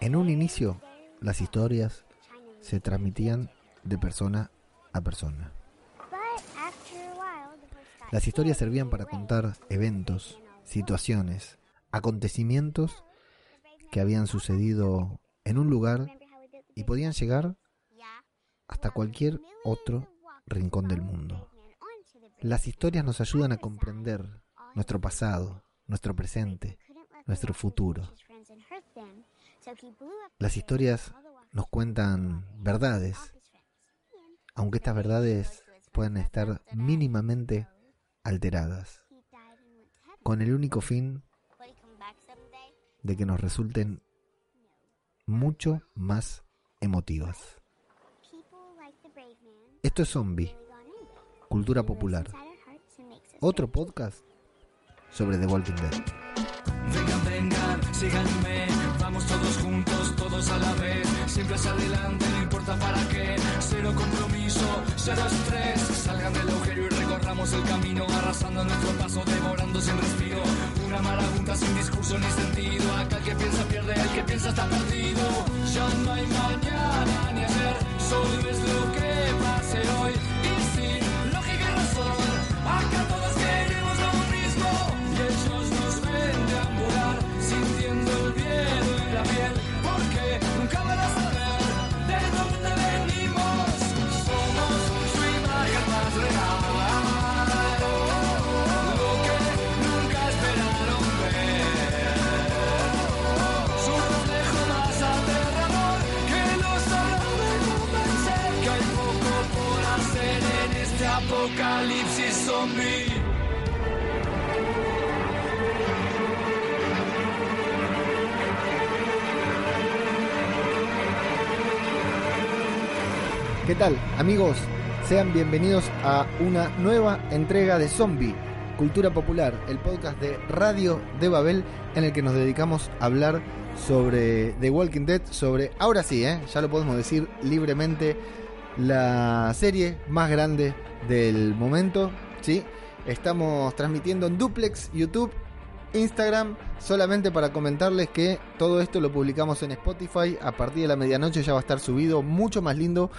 En un inicio, las historias se transmitían de persona a persona. Las historias servían para contar eventos, situaciones, acontecimientos que habían sucedido en un lugar y podían llegar hasta cualquier otro rincón del mundo. Las historias nos ayudan a comprender nuestro pasado, nuestro presente, nuestro futuro. Las historias nos cuentan verdades, aunque estas verdades puedan estar mínimamente alteradas, con el único fin de que nos resulten mucho más emotivas. Esto es Zombie, cultura popular. Otro podcast sobre The Walking Dead. Vengan, vengan, síganme, todos juntos, todos a la vez, siempre hacia adelante, no importa para qué, cero compromiso, cero estrés, salgan del agujero y recorramos el camino, arrasando nuestro paso, devorando sin respiro, una marabunta sin discurso ni sentido, acá el que piensa pierde, el que piensa está perdido, ya no hay mañana ni ayer, solo es lo que apocalipsis zombie. ¿Qué tal, amigos? Sean bienvenidos a una nueva entrega de Zombie, Cultura Popular, el podcast de Radio de Babel en el que nos dedicamos a hablar sobre The Walking Dead, sobre, ahora sí, ¿eh? ya lo podemos decir libremente, la serie más grande del momento, ¿sí? Estamos transmitiendo en Duplex, YouTube, Instagram, solamente para comentarles que todo esto lo publicamos en Spotify. A partir de la medianoche ya va a estar subido, mucho más lindo.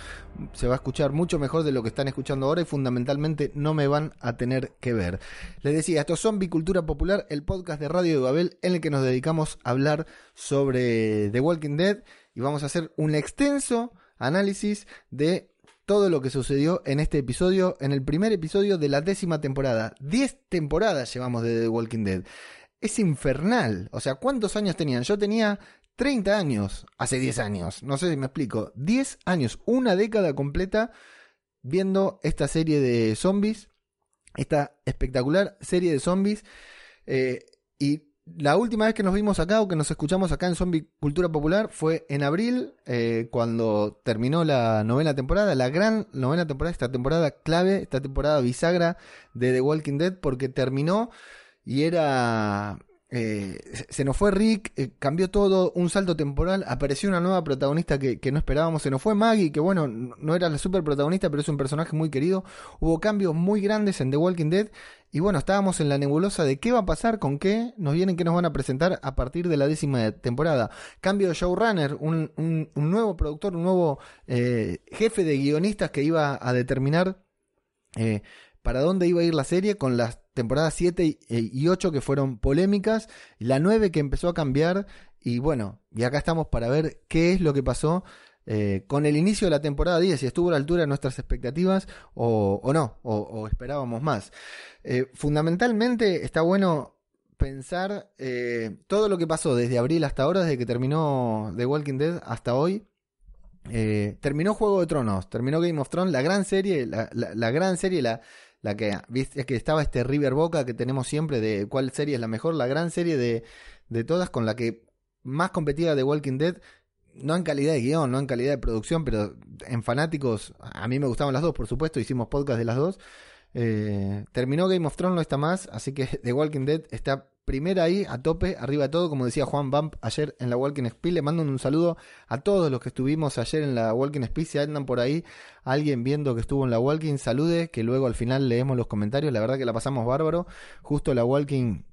Se va a escuchar mucho mejor de lo que están escuchando ahora y fundamentalmente no me van a tener que ver. Les decía, esto es Zombie Cultura Popular, el podcast de Radio de Babel en el que nos dedicamos a hablar sobre The Walking Dead y vamos a hacer un extenso análisis de todo lo que sucedió en este episodio, en el primer episodio de la décima temporada. Diez temporadas llevamos de The Walking Dead. Es infernal. O sea, ¿cuántos años tenían? Yo tenía 30 años, hace 10 años. No sé si me explico. 10 años, una década completa viendo esta serie de zombies. Esta espectacular serie de zombies. Eh, y la última vez que nos vimos acá o que nos escuchamos acá en Zombie Cultura Popular fue en abril, eh, cuando terminó la novena temporada, la gran novena temporada, esta temporada clave, esta temporada bisagra de The Walking Dead, porque terminó y era... eh, se nos fue Rick, eh, cambió todo, un salto temporal, apareció una nueva protagonista que, no esperábamos, se nos fue Maggie, que bueno, no era la super protagonista, pero es un personaje muy querido, hubo cambios muy grandes en The Walking Dead y bueno, estábamos en la nebulosa de qué va a pasar, con qué nos vienen, qué nos van a presentar a partir de la décima temporada. Cambio de showrunner, un, un, un nuevo productor, un nuevo eh, jefe de guionistas que iba a determinar eh, para dónde iba a ir la serie con las temporadas 7 y, y 8 que fueron polémicas, la 9 que empezó a cambiar y bueno, y acá estamos para ver qué es lo que pasó eh, con el inicio de la temporada 10, si estuvo a la altura de nuestras expectativas o, o no, o, esperábamos más. Eh, fundamentalmente está bueno pensar eh, todo lo que pasó desde abril hasta ahora, desde que terminó The Walking Dead hasta hoy. Eh, terminó Juego de Tronos, terminó Game of Thrones, la gran serie, la, la gran serie, la, la que viste que estaba este River Boca que tenemos siempre de cuál serie es la mejor, la gran serie de, de todas con la que más competía The Walking Dead, no en calidad de guion, no en calidad de producción, pero en fanáticos, a mí me gustaban las dos, por supuesto, hicimos podcast de las dos. Eh, terminó Game of Thrones, no está más, así que The Walking Dead está primera ahí, a tope, arriba de todo, como decía Juan Bump ayer en la Walking Speed. Le mando un saludo a todos los que estuvimos ayer en la Walking Speed. Si andan por ahí, alguien viendo que estuvo en la Walking, salude, que luego al final leemos los comentarios. La verdad que la pasamos bárbaro. Justo la Walking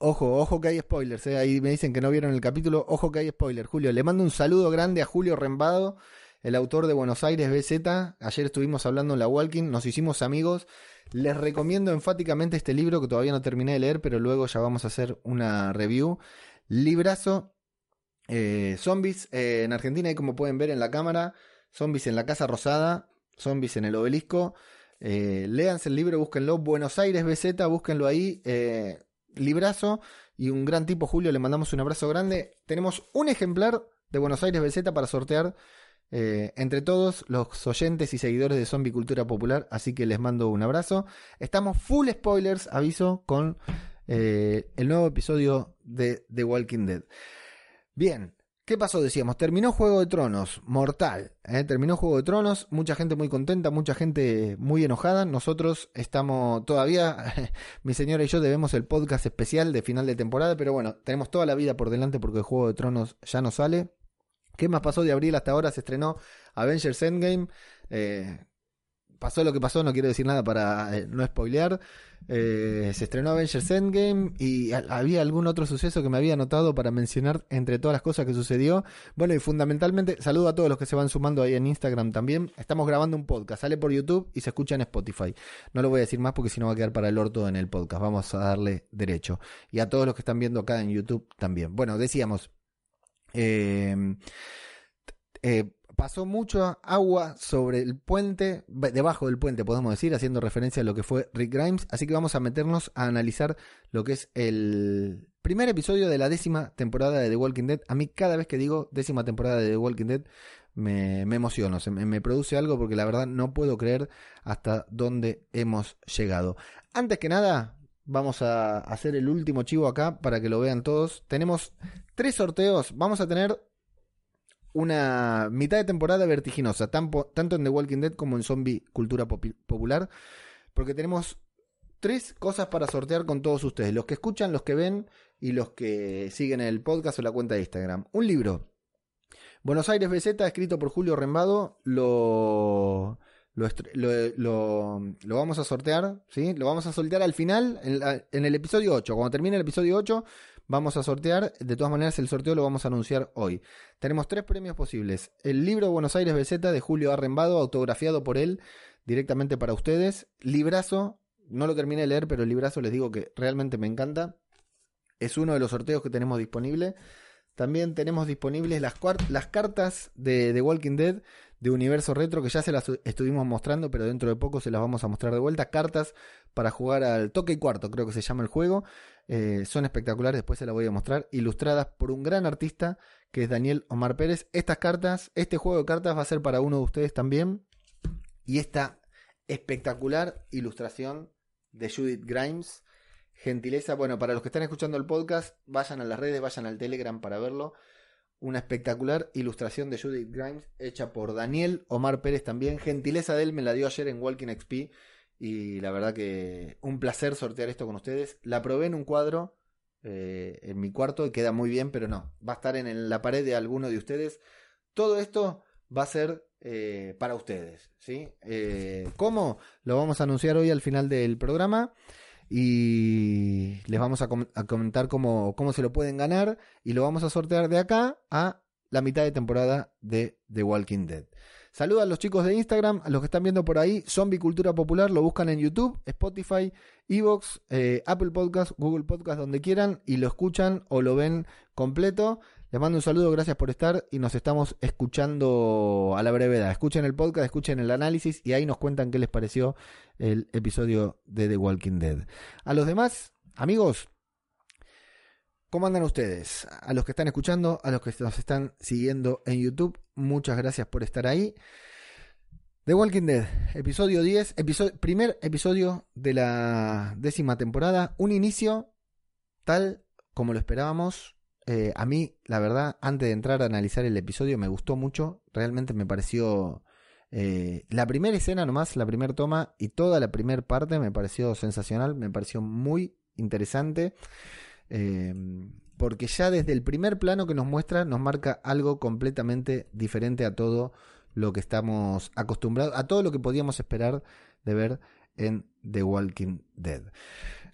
Ojo, ojo que hay spoilers, ¿eh? ahí me dicen que no vieron el capítulo, ojo que hay spoilers. Julio, le mando un saludo grande a Julio Rembado, el autor de Buenos Aires BZ. Ayer estuvimos hablando en la Walking, nos hicimos amigos. Les recomiendo enfáticamente este libro que todavía no terminé de leer, pero luego ya vamos a hacer una review. Librazo, eh, zombies eh, en Argentina, y como pueden ver en la cámara, zombies en la Casa Rosada, zombies en el obelisco. Eh, léanse el libro, búsquenlo. Buenos Aires BZ, búsquenlo ahí. Eh, librazo y un gran tipo, Julio. Le mandamos un abrazo grande. Tenemos un ejemplar de Buenos Aires BZ para sortear eh, entre todos los oyentes y seguidores de Zombie Cultura Popular. Así que les mando un abrazo. Estamos full spoilers, aviso, con eh, el nuevo episodio de The Walking Dead. Bien, ¿Qué pasó? Decíamos, terminó Juego de Tronos, mortal. ¿eh? Terminó Juego de Tronos, mucha gente muy contenta, mucha gente muy enojada. Nosotros estamos todavía, mi señora y yo debemos el podcast especial de final de temporada, pero bueno, tenemos toda la vida por delante porque Juego de Tronos ya no sale. ¿Qué más pasó de abril hasta ahora? Se estrenó Avengers Endgame. Eh, pasó lo que pasó, no quiero decir nada para eh, no spoilear. Eh, se estrenó Avengers Endgame y había algún otro suceso que me había anotado para mencionar entre todas las cosas que sucedió. Bueno, y fundamentalmente, saludo a todos los que se van sumando ahí en Instagram también. Estamos grabando un podcast, sale por YouTube y se escucha en Spotify. No lo voy a decir más porque si no va a quedar para el orto en el podcast. Vamos a darle derecho. Y a todos los que están viendo acá en YouTube también. Bueno, decíamos. Eh, eh, pasó mucha agua sobre el puente, debajo del puente podemos decir, haciendo referencia a lo que fue Rick Grimes, así que vamos a meternos a analizar lo que es el primer episodio de la décima temporada de The Walking Dead. A mí cada vez que digo décima temporada de The Walking Dead me, emociono, me, me produce algo porque la verdad no puedo creer hasta dónde hemos llegado. Antes que nada, vamos a hacer el último chivo acá para que lo vean todos. Tenemos tres sorteos, vamos a tener una mitad de temporada vertiginosa, tanto en The Walking Dead como en Zombie Cultura Popular, porque tenemos tres cosas para sortear con todos ustedes, los que escuchan, los que ven y los que siguen el podcast o la cuenta de Instagram. Un libro, Buenos Aires BZ, escrito por Julio Rembado, lo, lo, lo, vamos a sortear, ¿sí? Lo vamos a sortear al final, en, en el episodio 8. Cuando termine el episodio 8, vamos a sortear. De todas maneras, el sorteo lo vamos a anunciar hoy. Tenemos tres premios posibles. El libro Buenos Aires BZ de Julio Arrembado, autografiado por él directamente para ustedes. Librazo, no lo terminé de leer, pero el librazo les digo que realmente me encanta. Es uno de los sorteos que tenemos disponible. También tenemos disponibles las, cartas de The Walking Dead de Universo Retro, que ya se las estuvimos mostrando, pero dentro de poco se las vamos a mostrar de vuelta. Cartas para jugar al toque y cuarto, creo que se llama el juego. Eh, son espectaculares, después se las voy a mostrar. Ilustradas por un gran artista que es Daniel Omar Pérez. Estas cartas, este juego de cartas va a ser para uno de ustedes también. Y esta espectacular ilustración de Judith Grimes gentileza. Bueno, para los que están escuchando el podcast, vayan a las redes, vayan al Telegram para verlo. Una espectacular ilustración de Judith Grimes hecha por Daniel Omar Pérez también. Gentileza de él me la dio ayer en Walking XP. Y la verdad que un placer sortear esto con ustedes. La probé en un cuadro eh, en mi cuarto y queda muy bien, pero no. Va a estar en la pared de alguno de ustedes. Todo esto va a ser eh, para ustedes. ¿sí? Eh, ¿Cómo? Lo vamos a anunciar hoy al final del programa y les vamos a, comentar cómo, cómo se lo pueden ganar y lo vamos a sortear de acá a la mitad de temporada de The Walking Dead. Saluda a los chicos de Instagram, a los que están viendo por ahí, Zombie Cultura Popular, lo buscan en YouTube, Spotify, Evox, eh, Apple Podcast, Google Podcast, donde quieran, y lo escuchan o lo ven completo. Les mando un saludo, gracias por estar y nos estamos escuchando a la brevedad. Escuchen el podcast, escuchen el análisis y ahí nos cuentan qué les pareció el episodio de The Walking Dead. A los demás, amigos, ¿cómo andan ustedes? A los que están escuchando, a los que nos están siguiendo en YouTube, muchas gracias por estar ahí. The Walking Dead, episodio 10, primer episodio de la décima temporada, un inicio tal como lo esperábamos, eh, a mí, la verdad, antes de entrar a analizar el episodio, me gustó mucho. Realmente me pareció. Eh, la primera escena nomás, la primera toma y toda la primera parte me pareció sensacional, me pareció muy interesante. Eh, porque ya desde el primer plano que nos muestra, nos marca algo completamente diferente a todo lo que estamos acostumbrados, a todo lo que podíamos esperar de ver en The Walking Dead.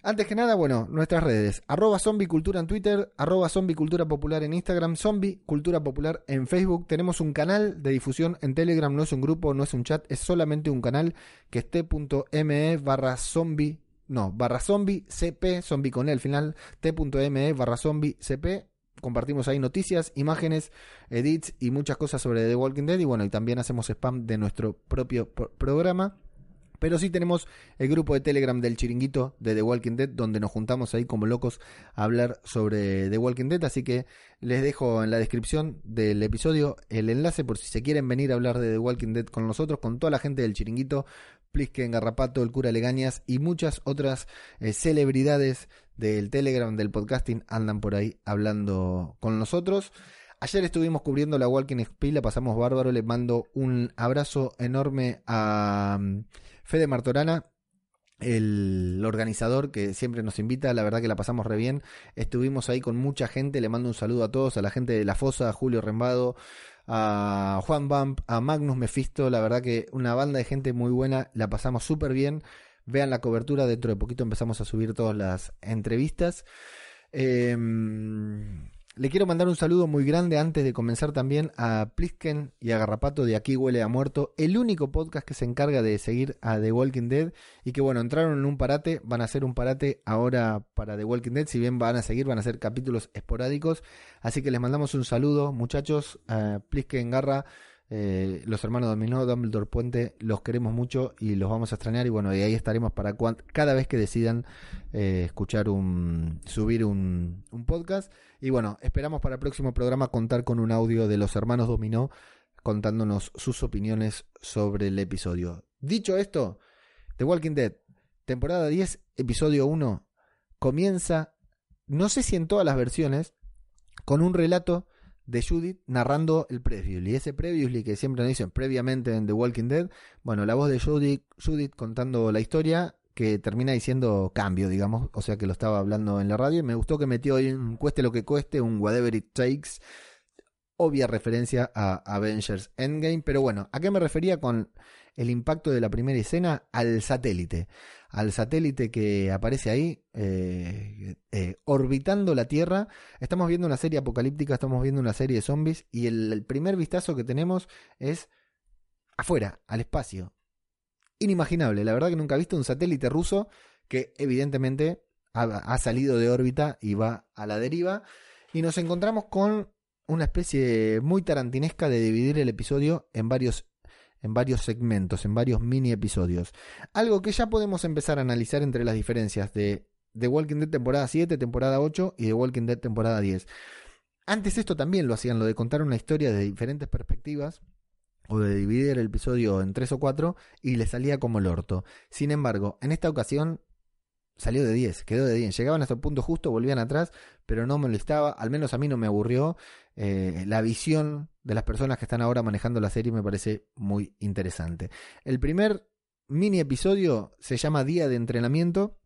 Antes que nada, bueno, nuestras redes. Arroba Zombie Cultura en Twitter, arroba Zombie Cultura Popular en Instagram, Zombie Cultura Popular en Facebook. Tenemos un canal de difusión en Telegram, no es un grupo, no es un chat, es solamente un canal que es t.me barra zombie, no, barra zombie cp, zombie con el final, t.me barra zombie cp. Compartimos ahí noticias, imágenes, edits y muchas cosas sobre The Walking Dead. Y bueno, y también hacemos spam de nuestro propio programa. Pero sí tenemos el grupo de Telegram del chiringuito de The Walking Dead, donde nos juntamos ahí como locos a hablar sobre The Walking Dead. Así que les dejo en la descripción del episodio el enlace por si se quieren venir a hablar de The Walking Dead con nosotros, con toda la gente del chiringuito, Plisken, Garrapato, el cura Legañas y muchas otras eh, celebridades del Telegram, del podcasting, andan por ahí hablando con nosotros. Ayer estuvimos cubriendo la Walking XP, la pasamos bárbaro. Les mando un abrazo enorme a Fede Martorana, el organizador que siempre nos invita, la verdad que la pasamos re bien. Estuvimos ahí con mucha gente, le mando un saludo a todos, a la gente de La Fosa, a Julio Rembado, a Juan Bump, a Magnus Mefisto, la verdad que una banda de gente muy buena, la pasamos súper bien. Vean la cobertura, dentro de poquito empezamos a subir todas las entrevistas. Eh, le quiero mandar un saludo muy grande antes de comenzar también a Plisken y a Garrapato de Aquí Huele a Muerto, el único podcast que se encarga de seguir a The Walking Dead y que bueno, entraron en un parate, van a hacer un parate ahora para The Walking Dead, si bien van a seguir, van a ser capítulos esporádicos, así que les mandamos un saludo muchachos, a Plisken, Garra, eh, los hermanos Dominó, Dumbledore Puente, los queremos mucho y los vamos a extrañar. Y bueno, de ahí estaremos para cada vez que decidan eh, escuchar un. subir un, un, podcast. Y bueno, esperamos para el próximo programa contar con un audio de los hermanos Dominó contándonos sus opiniones sobre el episodio. Dicho esto, The Walking Dead, temporada 10, episodio 1, comienza, no sé si en todas las versiones, con un relato de Judith narrando el previously. Ese previously que siempre nos dicen previamente en The Walking Dead. Bueno, la voz de Judith, Judith contando la historia que termina diciendo cambio, digamos. O sea que lo estaba hablando en la radio. Y me gustó que metió ahí un cueste lo que cueste, un whatever it takes. Obvia referencia a Avengers Endgame. Pero bueno, ¿a qué me refería con el impacto de la primera escena? Al satélite al satélite que aparece ahí, eh, eh, orbitando la Tierra. Estamos viendo una serie apocalíptica, estamos viendo una serie de zombies y el, primer vistazo que tenemos es afuera, al espacio. Inimaginable, la verdad que nunca he visto un satélite ruso que evidentemente ha, ha salido de órbita y va a la deriva. Y nos encontramos con una especie muy tarantinesca de dividir el episodio en varios en varios segmentos, en varios mini episodios. Algo que ya podemos empezar a analizar entre las diferencias de The Walking Dead temporada 7, temporada 8 y The Walking Dead temporada 10. Antes esto también lo hacían, lo de contar una historia de diferentes perspectivas o de dividir el episodio en tres o cuatro y le salía como el orto. Sin embargo, en esta ocasión salió de 10, quedó de 10. Llegaban hasta el punto justo, volvían atrás, pero no me molestaba, al menos a mí no me aburrió. Eh, la visión de las personas que están ahora manejando la serie me parece muy interesante. El primer mini episodio se llama Día de Entrenamiento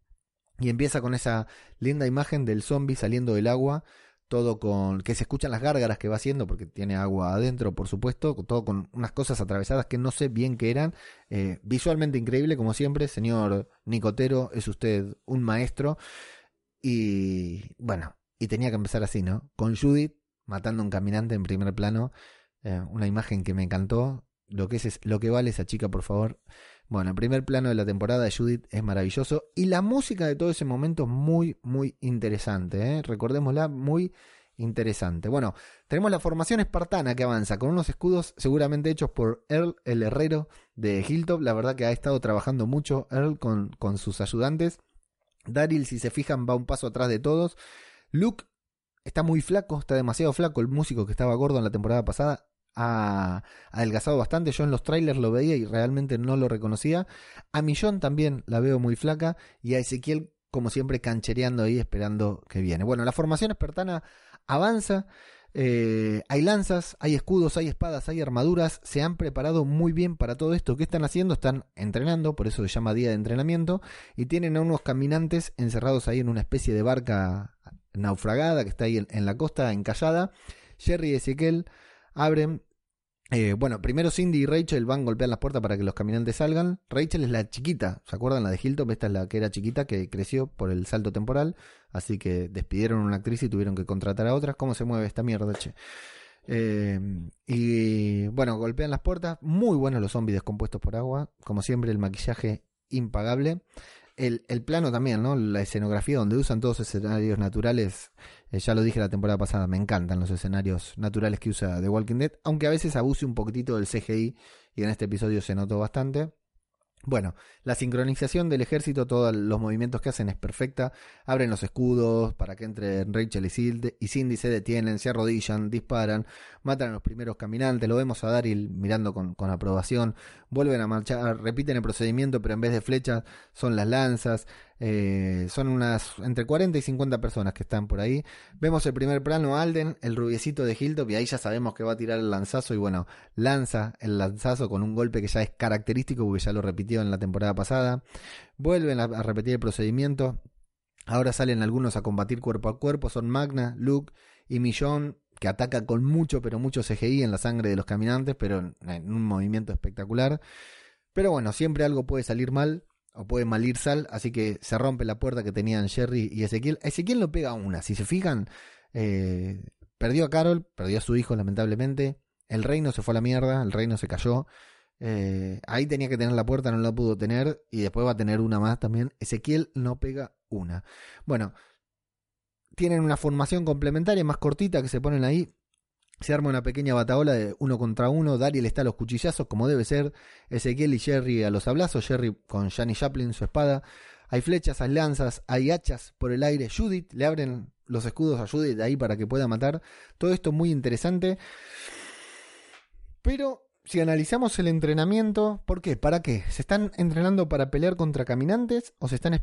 y empieza con esa linda imagen del zombie saliendo del agua todo con que se escuchan las gárgaras que va haciendo porque tiene agua adentro por supuesto todo con unas cosas atravesadas que no sé bien qué eran. Eh, visualmente increíble como siempre señor Nicotero es usted un maestro. Y bueno y tenía que empezar así no con Judith matando a un caminante en primer plano eh, una imagen que me encantó lo que es, lo que vale esa chica por favor bueno, el primer plano de la temporada de Judith es maravilloso y la música de todo ese momento es muy, muy interesante. ¿eh? Recordémosla, muy interesante. Bueno, tenemos la formación espartana que avanza con unos escudos seguramente hechos por Earl, el herrero de Hilltop. La verdad que ha estado trabajando mucho Earl con, con sus ayudantes. Daryl, si se fijan, va un paso atrás de todos. Luke está muy flaco, está demasiado flaco. El músico que estaba gordo en la temporada pasada ha adelgazado bastante. Yo en los trailers lo veía y realmente no lo reconocía. A Millón también la veo muy flaca y a Ezequiel como siempre canchereando ahí esperando que viene. Bueno, la formación espartana avanza. Eh, hay lanzas, hay escudos, hay espadas, hay armaduras. Se han preparado muy bien para todo esto. ¿Qué están haciendo? Están entrenando, por eso se llama día de entrenamiento. Y tienen a unos caminantes encerrados ahí en una especie de barca naufragada que está ahí en, la costa, encallada. Jerry y Ezequiel abren Eh, bueno, primero Cindy y Rachel van a golpear las puertas para que los caminantes salgan. Rachel es la chiquita, ¿se acuerdan? La de Hilton, esta es la que era chiquita, que creció por el salto temporal. Así que despidieron a una actriz y tuvieron que contratar a otras. ¿Cómo se mueve esta mierda, che? Eh, y bueno, golpean las puertas. Muy buenos los zombies descompuestos por agua. Como siempre, el maquillaje impagable. El, el, plano también, ¿no? La escenografía donde usan todos escenarios naturales. Eh, ya lo dije la temporada pasada, me encantan los escenarios naturales que usa The Walking Dead. Aunque a veces abuse un poquitito del CGI y en este episodio se notó bastante. Bueno, la sincronización del ejército, todos los movimientos que hacen es perfecta. Abren los escudos para que entren Rachel y Cindy, se detienen, se arrodillan, disparan, matan a los primeros caminantes. Lo vemos a Daryl mirando con, con aprobación. Vuelven a marchar, repiten el procedimiento, pero en vez de flechas son las lanzas. Eh, son unas entre 40 y 50 personas que están por ahí. Vemos el primer plano, Alden, el rubiecito de Hilltop, y ahí ya sabemos que va a tirar el lanzazo. Y bueno, lanza el lanzazo con un golpe que ya es característico porque ya lo repitió en la temporada pasada. Vuelven a, repetir el procedimiento. Ahora salen algunos a combatir cuerpo a cuerpo. Son Magna, Luke y Millón que ataca con mucho, pero mucho CGI en la sangre de los caminantes, pero en un movimiento espectacular. Pero bueno, siempre algo puede salir mal o puede malir sal, así que se rompe la puerta que tenían Jerry y Ezequiel. Ezequiel lo pega una, si se fijan, eh, perdió a Carol, perdió a su hijo lamentablemente, el reino se fue a la mierda, el reino se cayó. Eh, ahí tenía que tener la puerta, no la pudo tener y después va a tener una más también. Ezequiel no pega una. Bueno, tienen una formación complementaria más cortita que se ponen ahí. Se arma una pequeña bataola de uno contra uno. Dariel está a los cuchillazos, como debe ser. Ezequiel y Jerry a los abrazos. Jerry con Johnny Chaplin, su espada. Hay flechas, hay lanzas, hay hachas por el aire. Judith le abren los escudos a Judith ahí para que pueda matar. Todo esto muy interesante. Pero si analizamos el entrenamiento, ¿por qué? ¿Para qué? ¿Se están entrenando para pelear contra caminantes o se están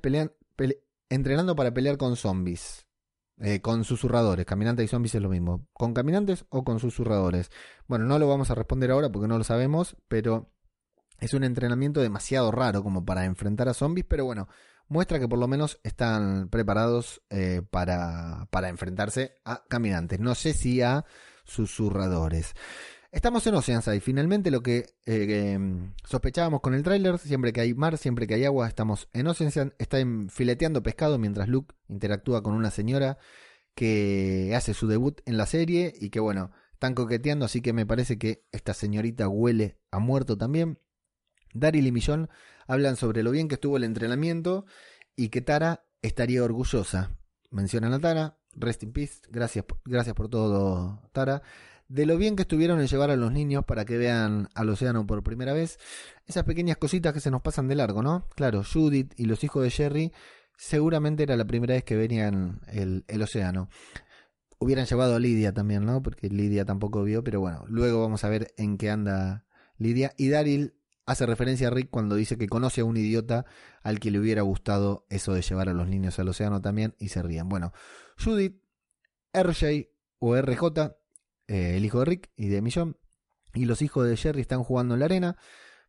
entrenando para pelear con zombies? Eh, con susurradores, caminantes y zombies es lo mismo. ¿Con caminantes o con susurradores? Bueno, no lo vamos a responder ahora porque no lo sabemos, pero es un entrenamiento demasiado raro como para enfrentar a zombies, pero bueno, muestra que por lo menos están preparados eh, para, para enfrentarse a caminantes. No sé si a susurradores. Estamos en Oceanside. Finalmente lo que eh, em, sospechábamos con el tráiler, siempre que hay mar, siempre que hay agua, estamos en Oceanside. Está fileteando pescado mientras Luke interactúa con una señora que hace su debut en la serie y que bueno, están coqueteando, así que me parece que esta señorita huele a muerto también. Daryl y Millón hablan sobre lo bien que estuvo el entrenamiento y que Tara estaría orgullosa. Mencionan a Tara, rest in peace, gracias, gracias por todo, Tara de lo bien que estuvieron en llevar a los niños para que vean al océano por primera vez. Esas pequeñas cositas que se nos pasan de largo, ¿no? Claro, Judith y los hijos de Jerry seguramente era la primera vez que venían el, océano. Hubieran llevado a Lidia también, ¿no? Porque Lidia tampoco vio, pero bueno, luego vamos a ver en qué anda Lidia. Y Daryl hace referencia a Rick cuando dice que conoce a un idiota al que le hubiera gustado eso de llevar a los niños al océano también y se ríen. Bueno, Judith, RJ o RJ eh, el hijo de Rick y de Millón, y los hijos de Jerry están jugando en la arena.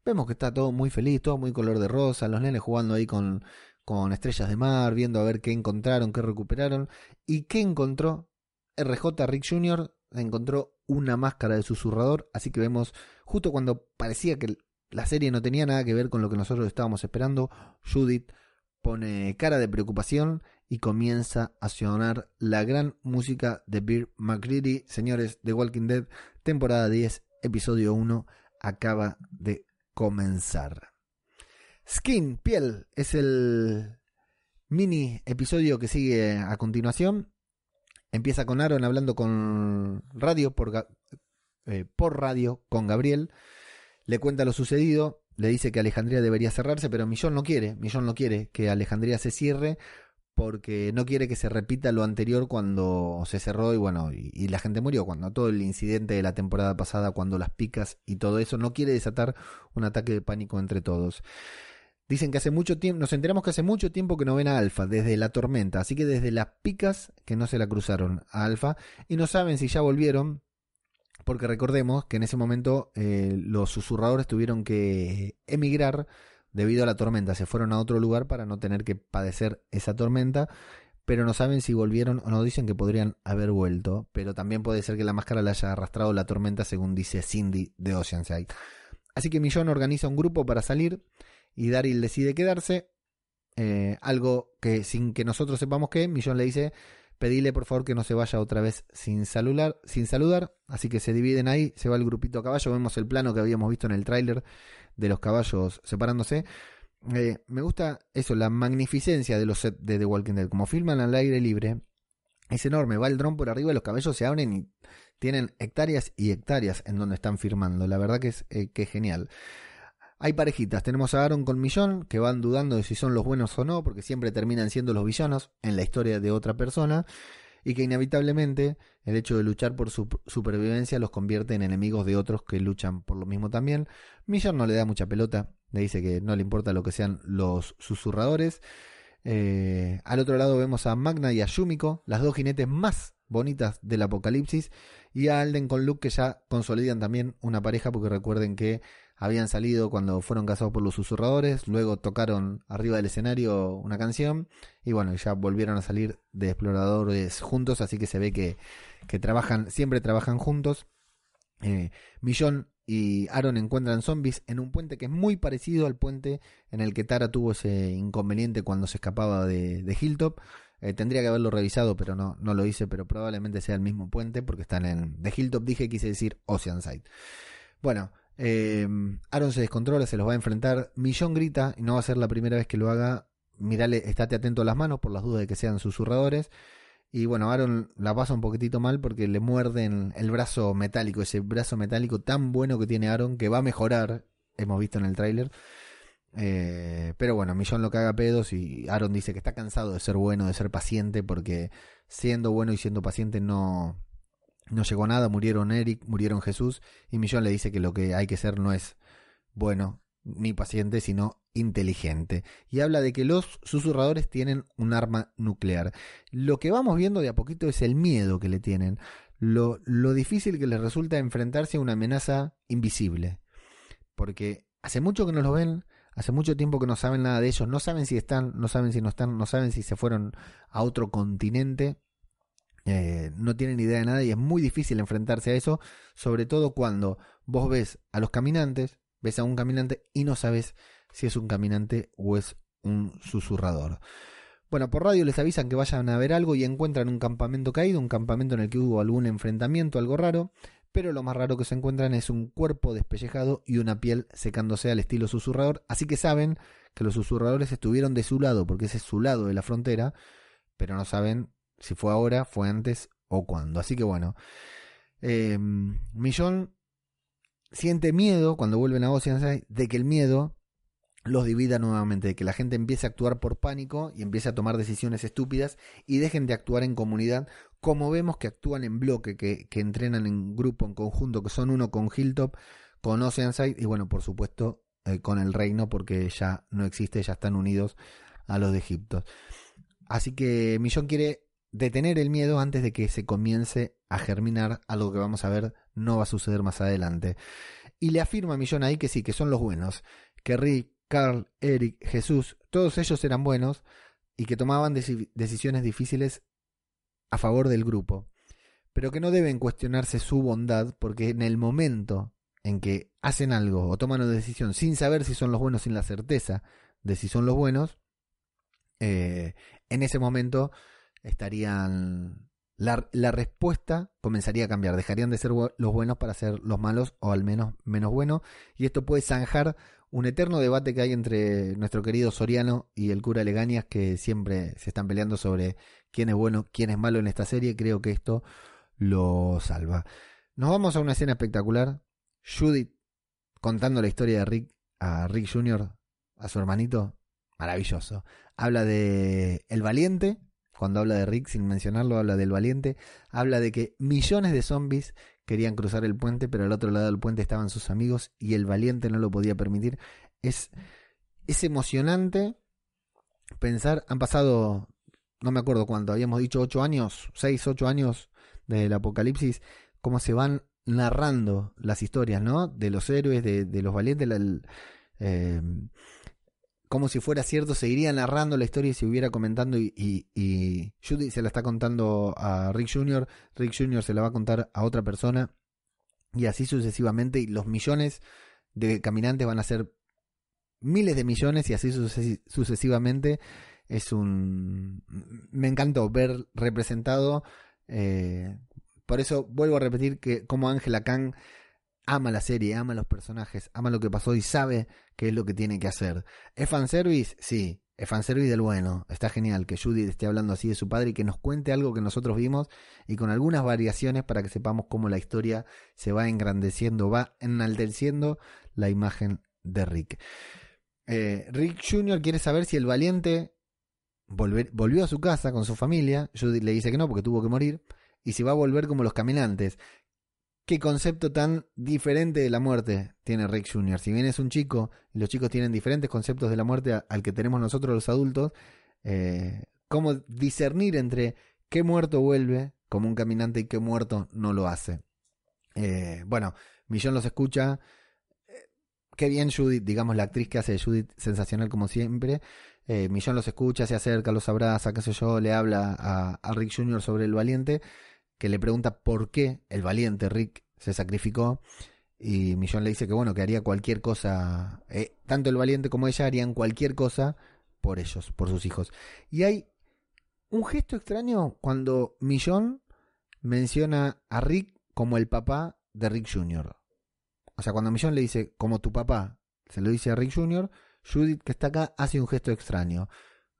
Vemos que está todo muy feliz, todo muy color de rosa, los nenes jugando ahí con, con estrellas de mar, viendo a ver qué encontraron, qué recuperaron. ¿Y qué encontró? RJ Rick Jr. encontró una máscara de susurrador, así que vemos justo cuando parecía que la serie no tenía nada que ver con lo que nosotros estábamos esperando, Judith pone cara de preocupación y comienza a sonar la gran música de Beer McCready. Señores, The Walking Dead, temporada 10, episodio 1, acaba de comenzar. Skin, piel, es el mini episodio que sigue a continuación. Empieza con Aaron hablando con radio por, eh, por radio con Gabriel. Le cuenta lo sucedido le dice que Alejandría debería cerrarse, pero Millón no quiere, Millón no quiere que Alejandría se cierre porque no quiere que se repita lo anterior cuando se cerró y bueno, y, la gente murió, cuando todo el incidente de la temporada pasada, cuando las picas y todo eso, no quiere desatar un ataque de pánico entre todos. Dicen que hace mucho tiempo, nos enteramos que hace mucho tiempo que no ven a Alfa, desde la tormenta, así que desde las picas que no se la cruzaron a Alfa, y no saben si ya volvieron, porque recordemos que en ese momento eh, los susurradores tuvieron que emigrar debido a la tormenta. Se fueron a otro lugar para no tener que padecer esa tormenta. pero no saben si volvieron o no dicen que podrían haber vuelto, pero también puede ser que la máscara la haya arrastrado la tormenta según dice Cindy de Oceanside. Así que Millón organiza un grupo para salir y Daryl decide quedarse, eh, algo que sin que nosotros sepamos que, Millón le dice, pedile por favor que no se vaya otra vez sin saludar, sin saludar, así que se dividen ahí, se va el grupito a caballo, vemos el plano que habíamos visto en el tráiler de los caballos separándose, eh, me gusta eso, la magnificencia de los sets de The Walking Dead. Como filman al aire libre, es enorme. Va el dron por arriba, los cabellos se abren y tienen hectáreas y hectáreas en donde están firmando. La verdad que es, eh, que genial. Hay parejitas. Tenemos a Aaron con Millón, que van dudando de si son los buenos o no, porque siempre terminan siendo los villanos en la historia de otra persona. Y que inevitablemente el hecho de luchar por su supervivencia los convierte en enemigos de otros que luchan por lo mismo también. Millón no le da mucha pelota le dice que no le importa lo que sean los susurradores. Eh, al otro lado vemos a Magna y a Yumiko, las dos jinetes más bonitas del apocalipsis, y a Alden con Luke que ya consolidan también una pareja porque recuerden que habían salido cuando fueron casados por los susurradores, luego tocaron arriba del escenario una canción y bueno, ya volvieron a salir de exploradores juntos, así que se ve que, que trabajan, siempre trabajan juntos. Eh, Millón y Aaron encuentran zombies en un puente que es muy parecido al puente en el que Tara tuvo ese inconveniente cuando se escapaba de, Hilltop. Eh, tendría que haberlo revisado, pero no, no lo hice, pero probablemente sea el mismo puente porque están en... De Hilltop dije, quise decir Oceanside. Bueno, eh, Aaron se descontrola, se los va a enfrentar. Millón grita, y no va a ser la primera vez que lo haga. Mirale, estate atento a las manos por las dudas de que sean susurradores. Y bueno, Aaron la pasa un poquitito mal porque le muerden el brazo metálico, ese brazo metálico tan bueno que tiene Aaron, que va a mejorar, hemos visto en el tráiler. Eh, pero bueno, Millón lo caga pedos y Aaron dice que está cansado de ser bueno, de ser paciente, porque siendo bueno y siendo paciente no, no llegó nada. Murieron Eric, murieron Jesús, y Millón le dice que lo que hay que ser no es bueno ni paciente, sino inteligente. Y habla de que los susurradores tienen un arma nuclear. Lo que vamos viendo de a poquito es el miedo que le tienen, lo, lo difícil que les resulta enfrentarse a una amenaza invisible. Porque hace mucho que no los ven, hace mucho tiempo que no saben nada de ellos, no saben si están, no saben si no están, no saben si se fueron a otro continente. Eh, no tienen idea de nada y es muy difícil enfrentarse a eso, sobre todo cuando vos ves a los caminantes, ves a un caminante y no sabes si es un caminante o es un susurrador. Bueno, por radio les avisan que vayan a ver algo y encuentran un campamento caído, un campamento en el que hubo algún enfrentamiento, algo raro, pero lo más raro que se encuentran es un cuerpo despellejado y una piel secándose al estilo susurrador, así que saben que los susurradores estuvieron de su lado, porque ese es su lado de la frontera, pero no saben si fue ahora, fue antes o cuándo. Así que bueno, eh, Millón siente miedo cuando vuelven a Oceanside de que el miedo los divida nuevamente, de que la gente empiece a actuar por pánico y empiece a tomar decisiones estúpidas y dejen de actuar en comunidad, como vemos que actúan en bloque, que, que entrenan en grupo, en conjunto, que son uno con Hilltop, con Oceanside y bueno, por supuesto, eh, con el reino, porque ya no existe, ya están unidos a los de Egipto. Así que Millón quiere detener el miedo antes de que se comience a germinar algo que vamos a ver no va a suceder más adelante. Y le afirma a Millón ahí que sí, que son los buenos, que Rick, Carl, Eric, Jesús, todos ellos eran buenos y que tomaban decisiones difíciles a favor del grupo, pero que no deben cuestionarse su bondad porque en el momento en que hacen algo o toman una decisión sin saber si son los buenos, sin la certeza de si son los buenos, eh, en ese momento estarían... La, la, respuesta comenzaría a cambiar, dejarían de ser los buenos para ser los malos o al menos menos buenos, y esto puede zanjar un eterno debate que hay entre nuestro querido Soriano y el cura Legañas, que siempre se están peleando sobre quién es bueno, quién es malo en esta serie, creo que esto lo salva. Nos vamos a una escena espectacular, Judith contando la historia de Rick a Rick Jr., a su hermanito, maravilloso. Habla de El Valiente, cuando habla de Rick, sin mencionarlo, habla del valiente, habla de que millones de zombies querían cruzar el puente, pero al otro lado del puente estaban sus amigos y el valiente no lo podía permitir. Es, es emocionante pensar, han pasado, no me acuerdo cuánto, habíamos dicho ocho años, seis, ocho años del apocalipsis, cómo se van narrando las historias, ¿no? De los héroes, de, los valientes, la, eh, como si fuera cierto, seguiría narrando la historia y se hubiera comentando y, y, Judy se la está contando a Rick Jr., Rick Jr. se la va a contar a otra persona y así sucesivamente y los millones de caminantes van a ser miles de millones y así sucesivamente es un me encantó ver representado eh, por eso vuelvo a repetir que como Angela Kang ama la serie, ama los personajes, ama lo que pasó y sabe qué es lo que tiene que hacer. ¿Es fanservice? Sí. Es fanservice del bueno. Está genial que Judy esté hablando así de su padre y que nos cuente algo que nosotros vimos y con algunas variaciones para que sepamos cómo la historia se va engrandeciendo, va enalteciendo la imagen de Rick. Eh, Rick Jr. quiere saber si el valiente volvió a su casa con su familia. Judy le dice que no porque tuvo que morir. Y si va a volver como los caminantes qué concepto tan diferente de la muerte tiene Rick Jr. Si bien es un chico los chicos tienen diferentes conceptos de la muerte al que tenemos nosotros los adultos, eh, cómo discernir entre qué muerto vuelve como un caminante y qué muerto no lo hace. Eh, bueno, Millón los escucha. Eh, qué bien Judith, digamos la actriz que hace de Judith, sensacional como siempre. Millón los escucha, se acerca, los abraza, qué sé yo, le habla a, a Rick Jr. sobre el valiente que le pregunta por qué el valiente Rick se sacrificó. Y Millón le dice que bueno, que haría cualquier cosa, eh, tanto el valiente como ella harían cualquier cosa por ellos, por sus hijos. Y hay un gesto extraño cuando Millón menciona a Rick como el papá de Rick Jr. O sea, cuando Millón le dice como tu papá, se lo dice a Rick Jr., Judith que está acá hace un gesto extraño.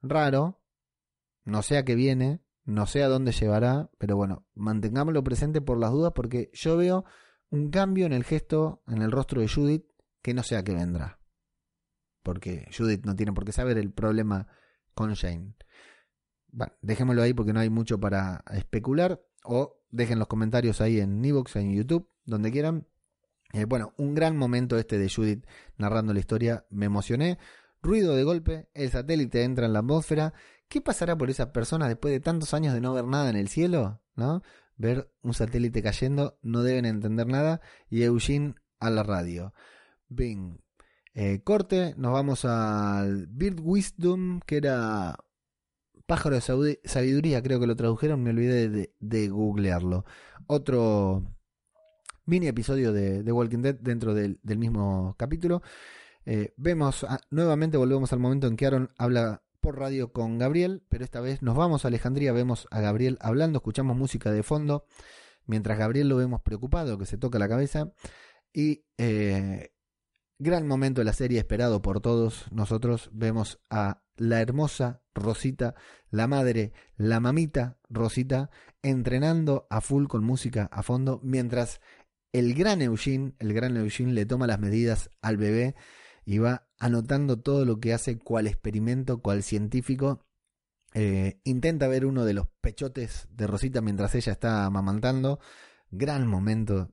Raro, no sé a qué viene, no sé a dónde llevará, pero bueno, mantengámoslo presente por las dudas porque yo veo un cambio en el gesto, en el rostro de Judith, que no sé a qué vendrá. Porque Judith no tiene por qué saber el problema con Jane. Bueno, dejémoslo ahí porque no hay mucho para especular. O dejen los comentarios ahí en Evox, en YouTube, donde quieran. Eh, bueno, un gran momento este de Judith narrando la historia. Me emocioné. Ruido de golpe, el satélite entra en la atmósfera ¿Qué pasará por esas personas después de tantos años de no ver nada en el cielo? ¿No? Ver un satélite cayendo, no deben entender nada. Y Eugene a la radio. Bing. Eh, corte, nos vamos al Bird Wisdom, que era pájaro de sabiduría, creo que lo tradujeron, me olvidé de, googlearlo. Otro mini episodio de, Walking Dead dentro del, mismo capítulo. Eh, vemos, nuevamente volvemos al momento en que Aaron habla por radio con Gabriel, pero esta vez nos vamos a Alejandría, vemos a Gabriel hablando, escuchamos música de fondo, mientras Gabriel lo vemos preocupado, que se toca la cabeza, y eh, gran momento de la serie esperado por todos nosotros, vemos a la hermosa Rosita, la madre, la mamita Rosita, entrenando a full con música a fondo, mientras el gran Eugene, el gran Eugene le toma las medidas al bebé y va anotando todo lo que hace cual experimento, cual científico. Eh, intenta ver uno de los pechotes de Rosita mientras ella está amamantando. Gran momento.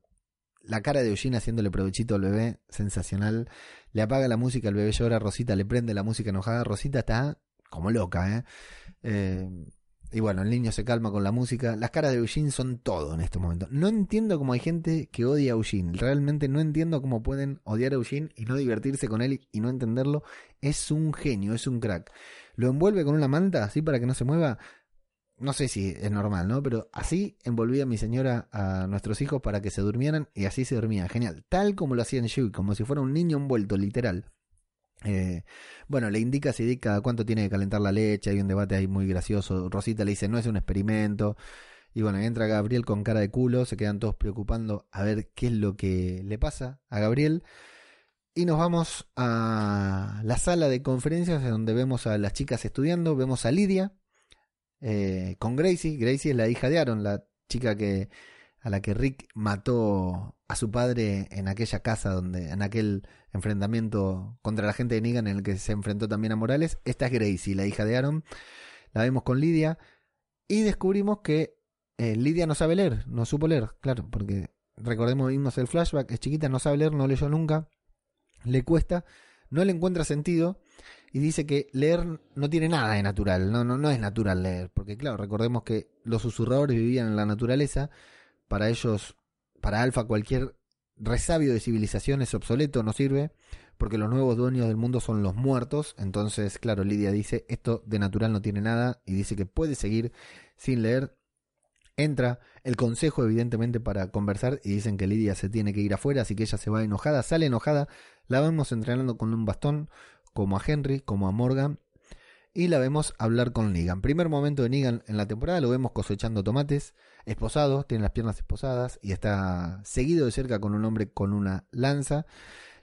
La cara de Eugene haciéndole provechito al bebé, sensacional. Le apaga la música, el bebé llora, Rosita le prende la música enojada. Rosita está como loca, ¿eh? eh y bueno, el niño se calma con la música. Las caras de Eugene son todo en este momento. No entiendo cómo hay gente que odia a Eugene. Realmente no entiendo cómo pueden odiar a Eugene y no divertirse con él y no entenderlo. Es un genio, es un crack. Lo envuelve con una manta así para que no se mueva. No sé si es normal, ¿no? Pero así envolvía mi señora a nuestros hijos para que se durmieran y así se dormían. Genial. Tal como lo hacía en Shui, como si fuera un niño envuelto, literal. Eh, bueno, le indica si cada cuánto tiene que calentar la leche, hay un debate ahí muy gracioso. Rosita le dice, no es un experimento. Y bueno, entra Gabriel con cara de culo, se quedan todos preocupando a ver qué es lo que le pasa a Gabriel. Y nos vamos a la sala de conferencias donde vemos a las chicas estudiando, vemos a Lidia eh, con Gracie. Gracie es la hija de Aaron, la chica que a la que Rick mató a su padre en aquella casa donde en aquel enfrentamiento contra la gente de Negan en el que se enfrentó también a Morales. Esta es Gracie, la hija de Aaron. La vemos con Lidia y descubrimos que eh, Lidia no sabe leer, no supo leer, claro, porque recordemos vimos el flashback, es chiquita, no sabe leer, no leyó nunca, le cuesta, no le encuentra sentido y dice que leer no tiene nada de natural, no, no, no es natural leer, porque claro, recordemos que los susurradores vivían en la naturaleza, para ellos, para Alfa cualquier resabio de civilización es obsoleto, no sirve, porque los nuevos dueños del mundo son los muertos. Entonces, claro, Lidia dice, esto de natural no tiene nada y dice que puede seguir sin leer. Entra el consejo, evidentemente, para conversar y dicen que Lidia se tiene que ir afuera, así que ella se va enojada, sale enojada. La vemos entrenando con un bastón, como a Henry, como a Morgan, y la vemos hablar con Negan. Primer momento de Negan en la temporada, lo vemos cosechando tomates, esposado, tiene las piernas esposadas y está seguido de cerca con un hombre con una lanza.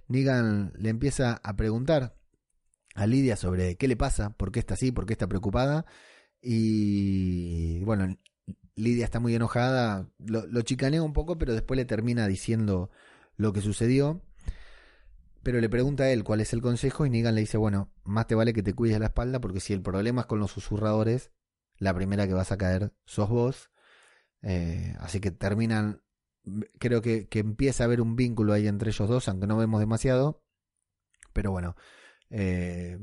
Negan le empieza a preguntar a Lidia sobre qué le pasa, por qué está así, por qué está preocupada. Y bueno, Lidia está muy enojada, lo, lo chicanea un poco, pero después le termina diciendo lo que sucedió. Pero le pregunta a él cuál es el consejo y Negan le dice, bueno, más te vale que te cuides la espalda porque si el problema es con los susurradores, la primera que vas a caer sos vos. Eh, así que terminan, creo que, que, empieza a haber un vínculo ahí entre ellos dos, aunque no vemos demasiado. Pero bueno, eh,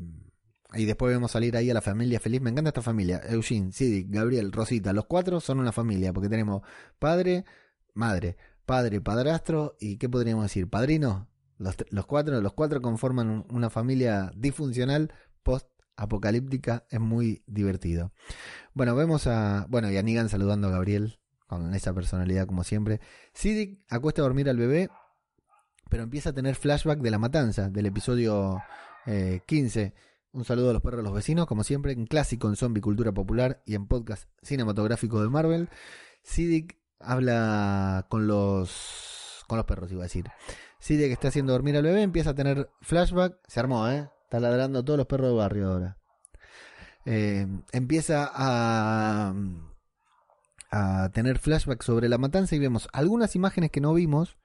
y después vemos salir ahí a la familia feliz. Me encanta esta familia. Eugene, Sidic, Gabriel, Rosita. Los cuatro son una familia porque tenemos padre, madre, padre, padrastro y ¿qué podríamos decir? Padrino. Los, los, cuatro, los cuatro conforman una familia disfuncional post apocalíptica, es muy divertido. Bueno, vemos a, bueno, y a saludando a Gabriel con esa personalidad como siempre. Sidic acuesta a dormir al bebé, pero empieza a tener flashback de la matanza del episodio eh, 15. Un saludo a los perros de los vecinos, como siempre, en clásico en zombie cultura popular y en podcast cinematográfico de Marvel. Sidic habla con los con los perros, iba a decir. Sidic está haciendo dormir al bebé, empieza a tener flashback, se armó, ¿eh? Está ladrando todos los perros de barrio ahora. Eh, empieza a, a tener flashback sobre la matanza y vemos algunas imágenes que no vimos,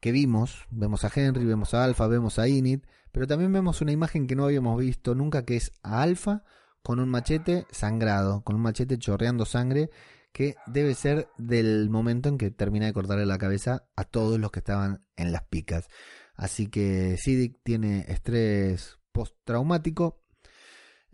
que vimos. Vemos a Henry, vemos a Alpha, vemos a Init, pero también vemos una imagen que no habíamos visto nunca, que es a Alpha con un machete sangrado, con un machete chorreando sangre, que debe ser del momento en que termina de cortarle la cabeza a todos los que estaban en las picas. Así que Sidic tiene estrés postraumático.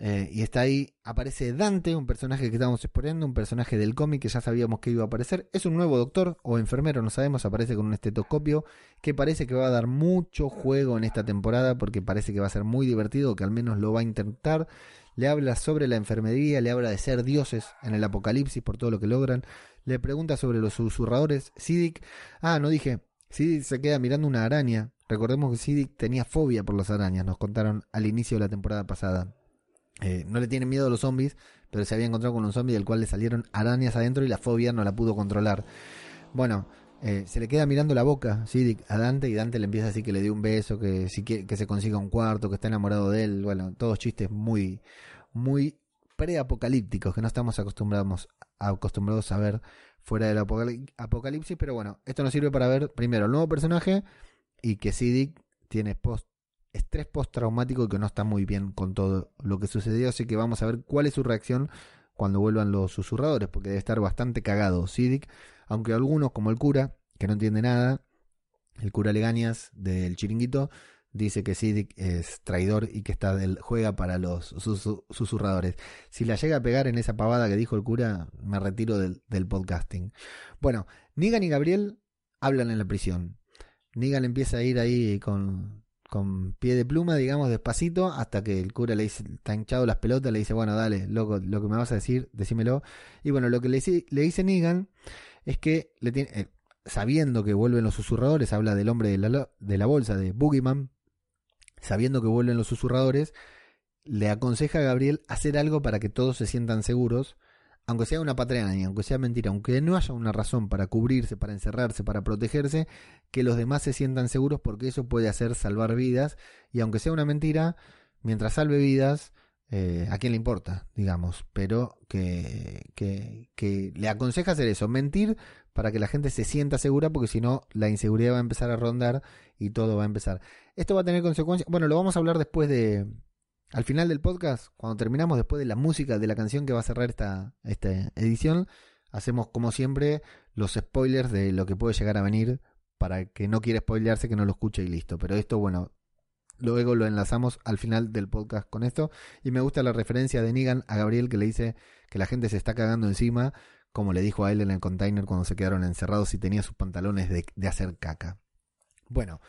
Eh, y está ahí, aparece Dante, un personaje que estábamos exponiendo, un personaje del cómic que ya sabíamos que iba a aparecer. Es un nuevo doctor o enfermero, no sabemos, aparece con un estetoscopio que parece que va a dar mucho juego en esta temporada porque parece que va a ser muy divertido, que al menos lo va a intentar. Le habla sobre la enfermería, le habla de ser dioses en el apocalipsis por todo lo que logran. Le pregunta sobre los susurradores. Sidic, ah, no dije, Sidic se queda mirando una araña Recordemos que Sidic tenía fobia por las arañas, nos contaron al inicio de la temporada pasada. Eh, no le tiene miedo a los zombies, pero se había encontrado con un zombie del cual le salieron arañas adentro y la fobia no la pudo controlar. Bueno, eh, se le queda mirando la boca Sidic a Dante y Dante le empieza a decir que le dio un beso, que, si que, que se consiga un cuarto, que está enamorado de él. Bueno, todos chistes muy, muy preapocalípticos que no estamos acostumbrados, acostumbrados a ver fuera del apocalipsis. Pero bueno, esto nos sirve para ver primero el nuevo personaje y que Sidic tiene post, estrés postraumático y que no está muy bien con todo lo que sucedió, así que vamos a ver cuál es su reacción cuando vuelvan los susurradores, porque debe estar bastante cagado Sidic, aunque algunos, como el cura, que no entiende nada, el cura Legañas del chiringuito, dice que Sidic es traidor y que está del, juega para los susurradores. Si la llega a pegar en esa pavada que dijo el cura, me retiro del, del podcasting. Bueno, Nigan y Gabriel hablan en la prisión. Negan empieza a ir ahí con, con pie de pluma, digamos, despacito, hasta que el cura le dice, está hinchado las pelotas, le dice, bueno, dale, loco, lo que me vas a decir, decímelo. Y bueno, lo que le, le dice Negan es que le tiene, eh, sabiendo que vuelven los susurradores, habla del hombre de la, de la bolsa, de Boogeyman, sabiendo que vuelven los susurradores, le aconseja a Gabriel hacer algo para que todos se sientan seguros aunque sea una patraña, aunque sea mentira, aunque no haya una razón para cubrirse, para encerrarse, para protegerse, que los demás se sientan seguros porque eso puede hacer salvar vidas y aunque sea una mentira, mientras salve vidas, eh, ¿a quién le importa? Digamos, pero que, que, que le aconseja hacer eso, mentir para que la gente se sienta segura porque si no la inseguridad va a empezar a rondar y todo va a empezar. Esto va a tener consecuencias, bueno, lo vamos a hablar después de, al final del podcast, cuando terminamos, después de la música de la canción que va a cerrar esta, esta edición, hacemos como siempre los spoilers de lo que puede llegar a venir para que no quiera spoilearse que no lo escuche y listo. Pero esto, bueno, luego lo enlazamos al final del podcast con esto. Y me gusta la referencia de Negan a Gabriel que le dice que la gente se está cagando encima, como le dijo a él en el container cuando se quedaron encerrados y tenía sus pantalones de, de hacer caca. Bueno,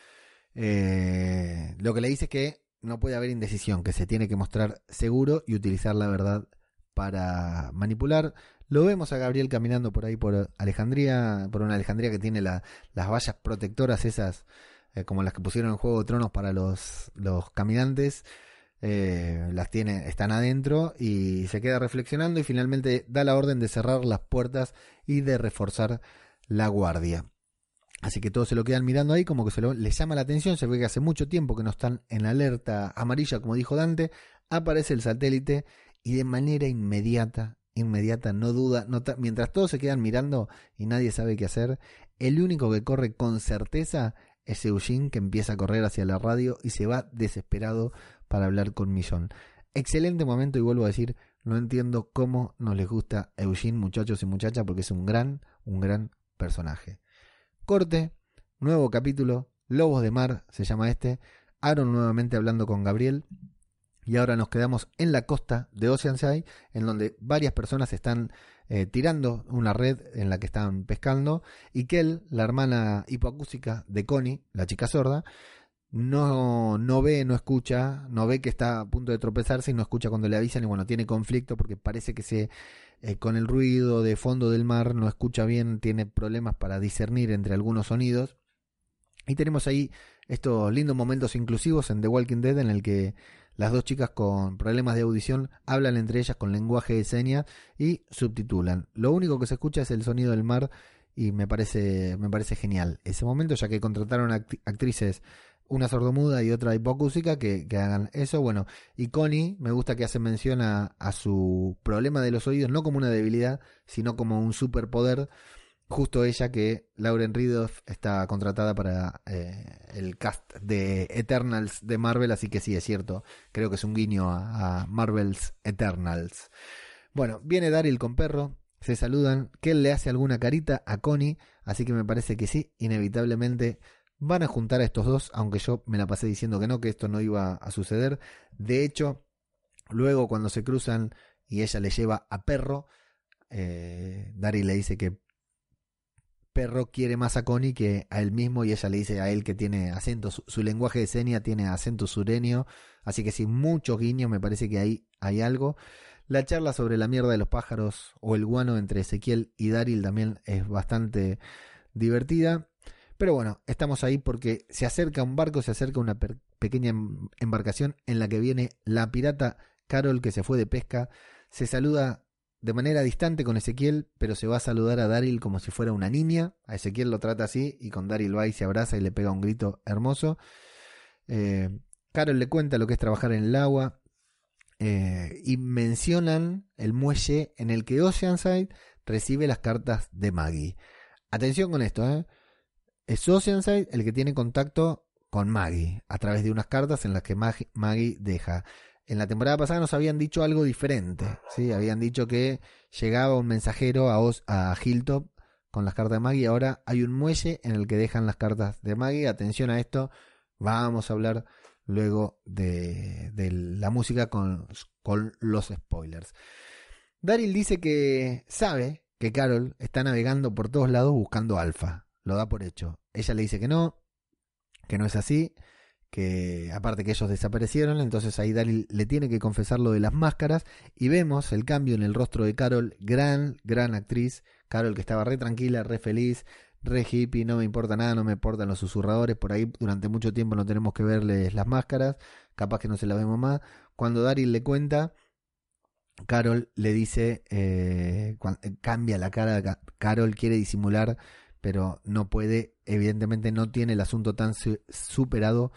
Eh, lo que le dice es que no puede haber indecisión, que se tiene que mostrar seguro y utilizar la verdad para manipular. Lo vemos a Gabriel caminando por ahí por Alejandría, por una Alejandría que tiene las vallas protectoras esas, eh, como las que pusieron en Juego de Tronos para los, los caminantes. Eh, las tiene, están adentro y se queda reflexionando y finalmente da la orden de cerrar las puertas y de reforzar la guardia. Así que todos se lo quedan mirando ahí, como que se lo, les llama la atención. Se ve que hace mucho tiempo que no están en alerta amarilla, como dijo Dante. Aparece el satélite y de manera inmediata, inmediata, no duda, mientras todos se quedan mirando y nadie sabe qué hacer, el único que corre con certeza es Eugene, que empieza a correr hacia la radio y se va desesperado para hablar con Millón. Excelente momento y vuelvo a decir, no entiendo cómo nos les gusta Eugene, muchachos y muchachas, porque es un gran, un gran personaje. Corte, nuevo capítulo, Lobos de Mar se llama este. Aaron nuevamente hablando con Gabriel. Y ahora nos quedamos en la costa de Oceanside, en donde varias personas están eh, tirando una red en la que están pescando. Y Kel, la hermana hipoacústica de Connie, la chica sorda, no, no ve, no escucha, no ve que está a punto de tropezarse y no escucha cuando le avisan. Y bueno, tiene conflicto porque parece que se eh, con el ruido de fondo del mar no escucha bien, tiene problemas para discernir entre algunos sonidos. Y tenemos ahí estos lindos momentos inclusivos en The Walking Dead en el que las dos chicas con problemas de audición hablan entre ellas con lenguaje de señas y subtitulan. Lo único que se escucha es el sonido del mar y me parece, me parece genial ese momento, ya que contrataron actrices una sordomuda y otra hipocúsica que, que, hagan eso. Bueno, y Connie me gusta que hace mención a, su problema de los oídos, no como una debilidad, sino como un superpoder. Justo ella que Lauren Ridloff está contratada para eh, el cast de Eternals de Marvel, así que sí, es cierto, creo que es un guiño a, Marvel's Eternals. Bueno, viene Daryl con perro, se saludan, que él le hace alguna carita a Connie, así que me parece que sí, inevitablemente Van a juntar a estos dos, aunque yo me la pasé diciendo que no, que esto no iba a suceder. De hecho, luego cuando se cruzan y ella le lleva a Perro, eh, Dari le dice que Perro quiere más a Connie que a él mismo y ella le dice a él que tiene acento, su, lenguaje de seña tiene acento sureño, así que sin muchos guiños me parece que ahí hay algo. La charla sobre la mierda de los pájaros o el guano entre Ezequiel y Daryl también es bastante divertida. Pero bueno, estamos ahí porque se acerca un barco, se acerca una pequeña em-, embarcación en la que viene la pirata Carol que se fue de pesca. Se saluda de manera distante con Ezequiel, pero se va a saludar a Daryl como si fuera una niña. A Ezequiel lo trata así y con Daryl va y se abraza y le pega un grito hermoso. Eh, Carol le cuenta lo que es trabajar en el agua eh, y mencionan el muelle en el que Oceanside recibe las cartas de Maggie. Atención con esto, ¿eh? Es Oceanside el que tiene contacto con Maggie a través de unas cartas en las que Maggie deja. En la temporada pasada nos habían dicho algo diferente, ¿sí? Habían dicho que llegaba un mensajero a, a Hilltop con las cartas de Maggie. Ahora hay un muelle en el que dejan las cartas de Maggie. Atención a esto. Vamos a hablar luego de, la música con, con, los spoilers. Daryl dice que sabe que Carol está navegando por todos lados buscando alfa lo da por hecho. Ella le dice que no, que no es así, que aparte que ellos desaparecieron, entonces ahí Daryl le tiene que confesar lo de las máscaras y vemos el cambio en el rostro de Carol, gran, gran actriz, Carol que estaba re tranquila, re feliz, re hippie, no me importa nada, no me importan los susurradores, por ahí durante mucho tiempo no tenemos que verles las máscaras, capaz que no se las vemos más. Cuando Daryl le cuenta, Carol le dice, eh, cambia la cara, Carol quiere disimular pero no puede, evidentemente no tiene el asunto tan superado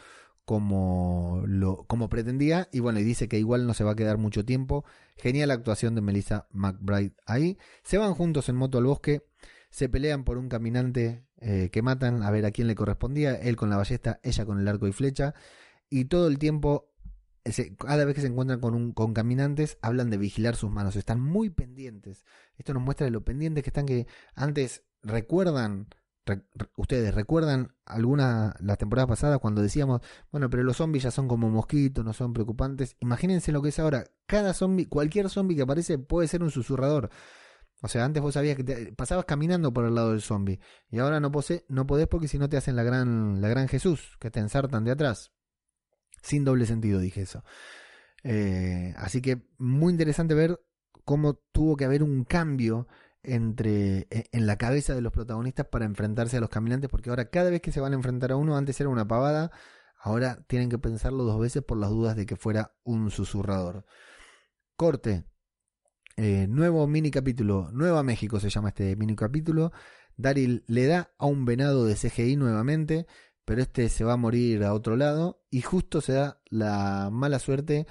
como lo como pretendía y bueno y dice que igual no se va a quedar mucho tiempo. Genial actuación de Melissa McBride ahí. Se van juntos en moto al bosque se pelean por un caminante eh, que matan a ver a quién le correspondía él con la ballesta ella con el arco y flecha y todo el tiempo cada vez que se encuentran con, con caminantes hablan de vigilar sus manos están muy pendientes. Esto nos muestra de lo pendientes que están que antes recuerdan, ustedes recuerdan alguna, las temporadas pasadas cuando decíamos, bueno, pero los zombies ya son como mosquitos, no son preocupantes. Imagínense lo que es ahora. Cada zombie, cualquier zombie que aparece puede ser un susurrador. O sea, antes vos sabías que te, pasabas caminando por el lado del zombie. Y ahora no, pose, no podés porque si no te hacen la gran, la gran Jesús, que te ensartan de atrás. Sin doble sentido dije eso. Eh, así que muy interesante ver cómo tuvo que haber un cambio entre e, en la cabeza de los protagonistas para enfrentarse a los caminantes, porque ahora cada vez que se van a enfrentar a uno, antes era una pavada, ahora tienen que pensarlo dos veces por las dudas de que fuera un susurrador. Corte, eh, nuevo mini capítulo, Nueva México se llama este mini capítulo. Daryl le da a un venado de CGI nuevamente, pero este se va a morir a otro lado y justo se da la mala suerte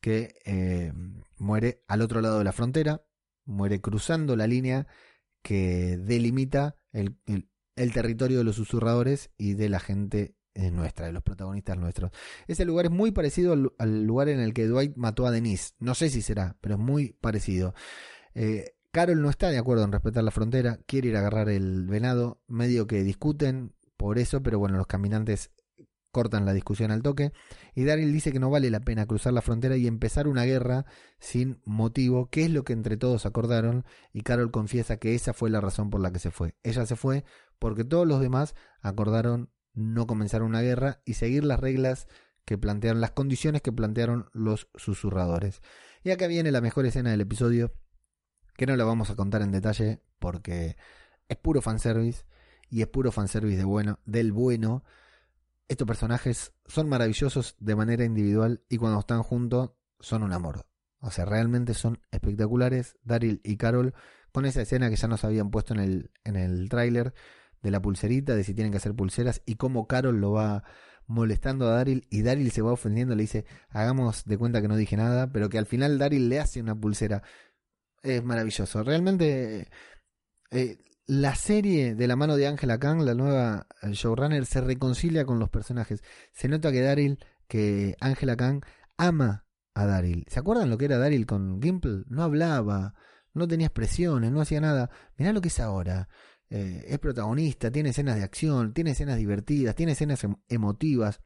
que eh, muere al otro lado de la frontera, muere cruzando la línea que delimita el, territorio de los susurradores y de la gente eh, nuestra, de los protagonistas nuestros. Ese lugar es muy parecido al, lugar en el que Dwight mató a Denise. No sé si será, pero es muy parecido. Eh, Carol no está de acuerdo en respetar la frontera, quiere ir a agarrar el venado, medio que discuten por eso, pero bueno, los caminantes cortan la discusión al toque y Daryl dice que no vale la pena cruzar la frontera y empezar una guerra sin motivo, que es lo que entre todos acordaron y Carol confiesa que esa fue la razón por la que se fue. Ella se fue porque todos los demás acordaron no comenzar una guerra y seguir las reglas que plantearon, las condiciones que plantearon los susurradores. Y acá viene la mejor escena del episodio, que no la vamos a contar en detalle porque es puro fanservice y es puro fanservice de bueno, del bueno. Estos personajes son maravillosos de manera individual y cuando están juntos son un amor. O sea, realmente son espectaculares. Daryl y Carol, con esa escena que ya nos habían puesto en el, en el tráiler, de la pulserita, de si tienen que hacer pulseras y cómo Carol lo va molestando a Daryl y Daryl se va ofendiendo, le dice, hagamos de cuenta que no dije nada, pero que al final Daryl le hace una pulsera. Es maravilloso. Realmente eh, la serie de la mano de Angela Kang, la nueva showrunner, se reconcilia con los personajes. Se nota que Daryl, que Angela Kang ama a Daryl. ¿Se acuerdan lo que era Daryl con Gimple? No hablaba, no tenía expresiones, no hacía nada. Mirá lo que es ahora. Eh, es protagonista, tiene escenas de acción, tiene escenas divertidas, tiene escenas em, emotivas.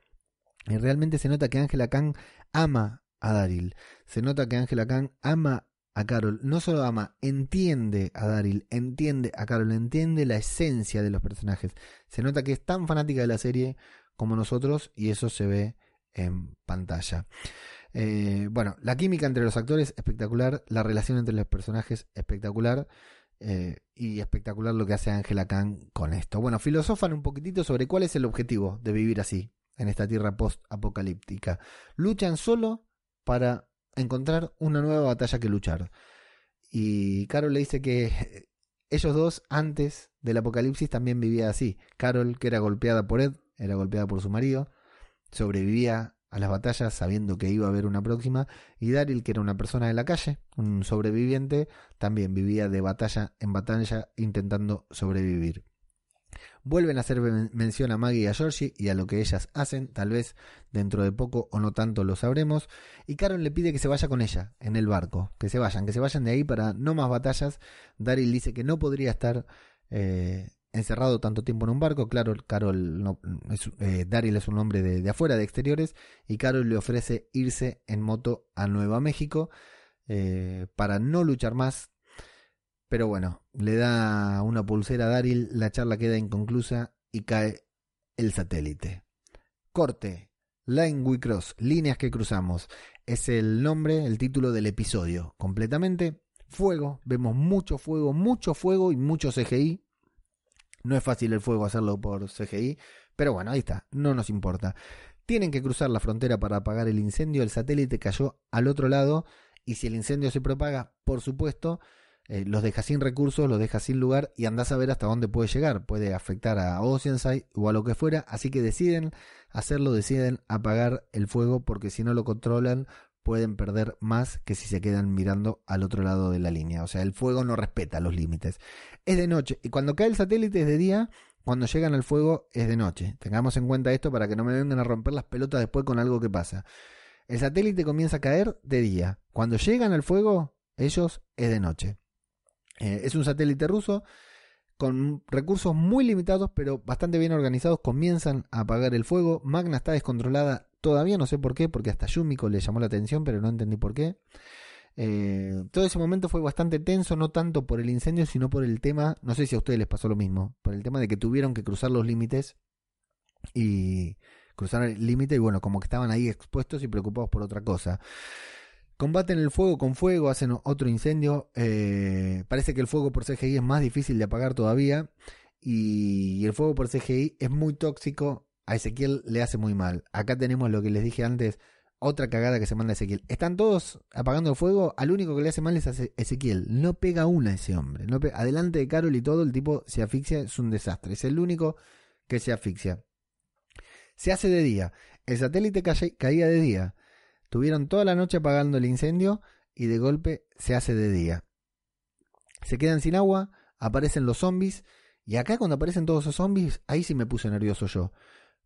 Y realmente se nota que Angela Kang ama a Daryl. Se nota que Angela Kang ama a Carol. No solo ama, entiende a Daryl, entiende a Carol, entiende la esencia de los personajes. Se nota que es tan fanática de la serie como nosotros y eso se ve en pantalla. Eh, bueno, la química entre los actores espectacular, la relación entre los personajes espectacular. Eh, y espectacular lo que hace Angela Kang con esto. Bueno, filosofan un poquitito sobre cuál es el objetivo de vivir así, en esta tierra post-apocalíptica. Luchan solo para encontrar una nueva batalla que luchar. Y Carol le dice que ellos dos, antes del apocalipsis, también vivían así. Carol, que era golpeada por Ed, era golpeada por su marido, sobrevivía a las batallas sabiendo que iba a haber una próxima, y Daryl, que era una persona de la calle, un sobreviviente, también vivía de batalla en batalla intentando sobrevivir. Vuelven a hacer mención a Maggie y a Georgie y a lo que ellas hacen, tal vez dentro de poco o no tanto lo sabremos, y Carol le pide que se vaya con ella en el barco, que se vayan, que se vayan de ahí para no más batallas. Daryl dice que no podría estar eh, encerrado tanto tiempo en un barco. Claro, Carol no, es, eh, Daryl es un hombre de, afuera, de exteriores, y Carol le ofrece irse en moto a Nueva México eh, para no luchar más. Pero bueno, le da una pulsera a Daryl, la charla queda inconclusa y cae el satélite. Corte, Line We Cross, líneas que cruzamos. Es el nombre, el título del episodio. Completamente fuego, vemos mucho fuego, mucho fuego y mucho CGI no es fácil el fuego hacerlo por CGI, pero bueno, ahí está, no nos importa. Tienen que cruzar la frontera para apagar el incendio, el satélite cayó al otro lado y si el incendio se propaga, por supuesto, eh, los deja sin recursos, los deja sin lugar y andás a ver hasta dónde puede llegar. Puede afectar a Oceanside o a lo que fuera, así que deciden hacerlo, deciden apagar el fuego porque si no lo controlan pueden perder más que si se quedan mirando al otro lado de la línea. O sea, el fuego no respeta los límites. Es de noche y cuando cae el satélite es de día, cuando llegan al fuego es de noche. Tengamos en cuenta esto para que no me vengan a romper las pelotas después con algo que pasa. El satélite comienza a caer de día. Cuando llegan al fuego, ellos es de noche. Eh, es un satélite ruso con recursos muy limitados pero bastante bien organizados comienzan a apagar el fuego. Magna está descontrolada Todavía no sé por qué, porque hasta Yumiko le llamó la atención, pero no entendí por qué. Eh, todo ese momento fue bastante tenso, no tanto por el incendio, sino por el tema, no sé si a ustedes les pasó lo mismo, por el tema de que tuvieron que cruzar los límites y cruzar el límite y bueno, como que estaban ahí expuestos y preocupados por otra cosa. Combaten el fuego con fuego, hacen otro incendio. Eh, parece que el fuego por CGI es más difícil de apagar todavía. Y el fuego por CGI es muy tóxico. A Ezequiel le hace muy mal. Acá tenemos lo que les dije antes. Otra cagada que se manda Ezequiel. Están todos apagando el fuego. Al único que le hace mal es a Ezequiel. No pega una ese hombre. No Adelante de Carol y todo, el tipo se asfixia. Es un desastre. Es el único que se asfixia. Se hace de día. El satélite caía de día. Tuvieron toda la noche apagando el incendio y de golpe se hace de día. Se quedan sin agua, aparecen los zombies y acá cuando aparecen todos esos zombies, ahí sí me puse nervioso yo.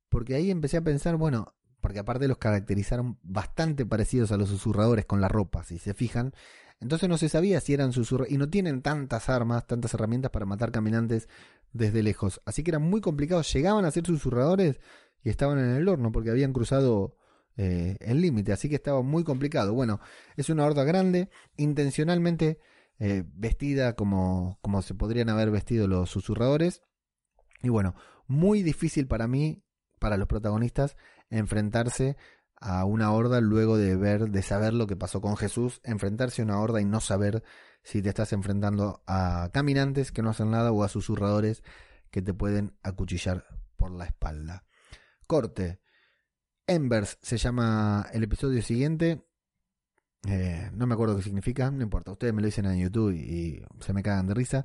Porque ahí empecé a pensar, bueno, porque aparte los caracterizaron bastante parecidos a los susurradores con la ropa, si se fijan. Entonces no se sabía si eran susurradores y no tienen tantas armas, tantas herramientas para matar caminantes desde lejos. Así que era muy complicado. Llegaban a ser susurradores y estaban en el horno porque habían cruzado eh, el límite, así que estaba muy complicado. Bueno, es una horda grande, intencionalmente eh, vestida como, como se podrían haber vestido los susurradores. Y bueno, muy difícil para mí, para los protagonistas, enfrentarse a una horda luego de ver, de saber lo que pasó con Jesús, enfrentarse a una horda y no saber si te estás enfrentando a caminantes que no hacen nada o a susurradores que te pueden acuchillar por la espalda. Corte. Embers se llama el episodio siguiente. Eh, no me acuerdo qué significa, no importa. Ustedes me lo dicen en YouTube y, se me cagan de risa.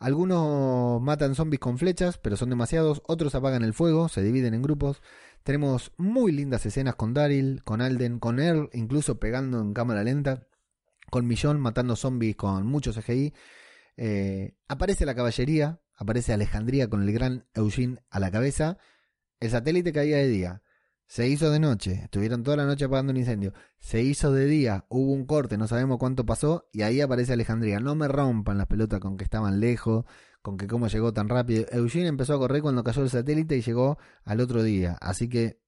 Algunos matan zombies con flechas, pero son demasiados. Otros apagan el fuego, se dividen en grupos. Tenemos muy lindas escenas con Daryl, con Alden, con Earl, incluso pegando en cámara lenta. Con Millón matando zombies con muchos CGI. Eh, aparece la caballería, aparece Alejandría con el gran Eugene a la cabeza. El satélite caía de día. Se hizo de noche, estuvieron toda la noche apagando un incendio. Se hizo de día, hubo un corte, no sabemos cuánto pasó, y ahí aparece Alejandría. No me rompan las pelotas con que estaban lejos, con que cómo llegó tan rápido. Eugene empezó a correr cuando cayó el satélite y llegó al otro día. Así que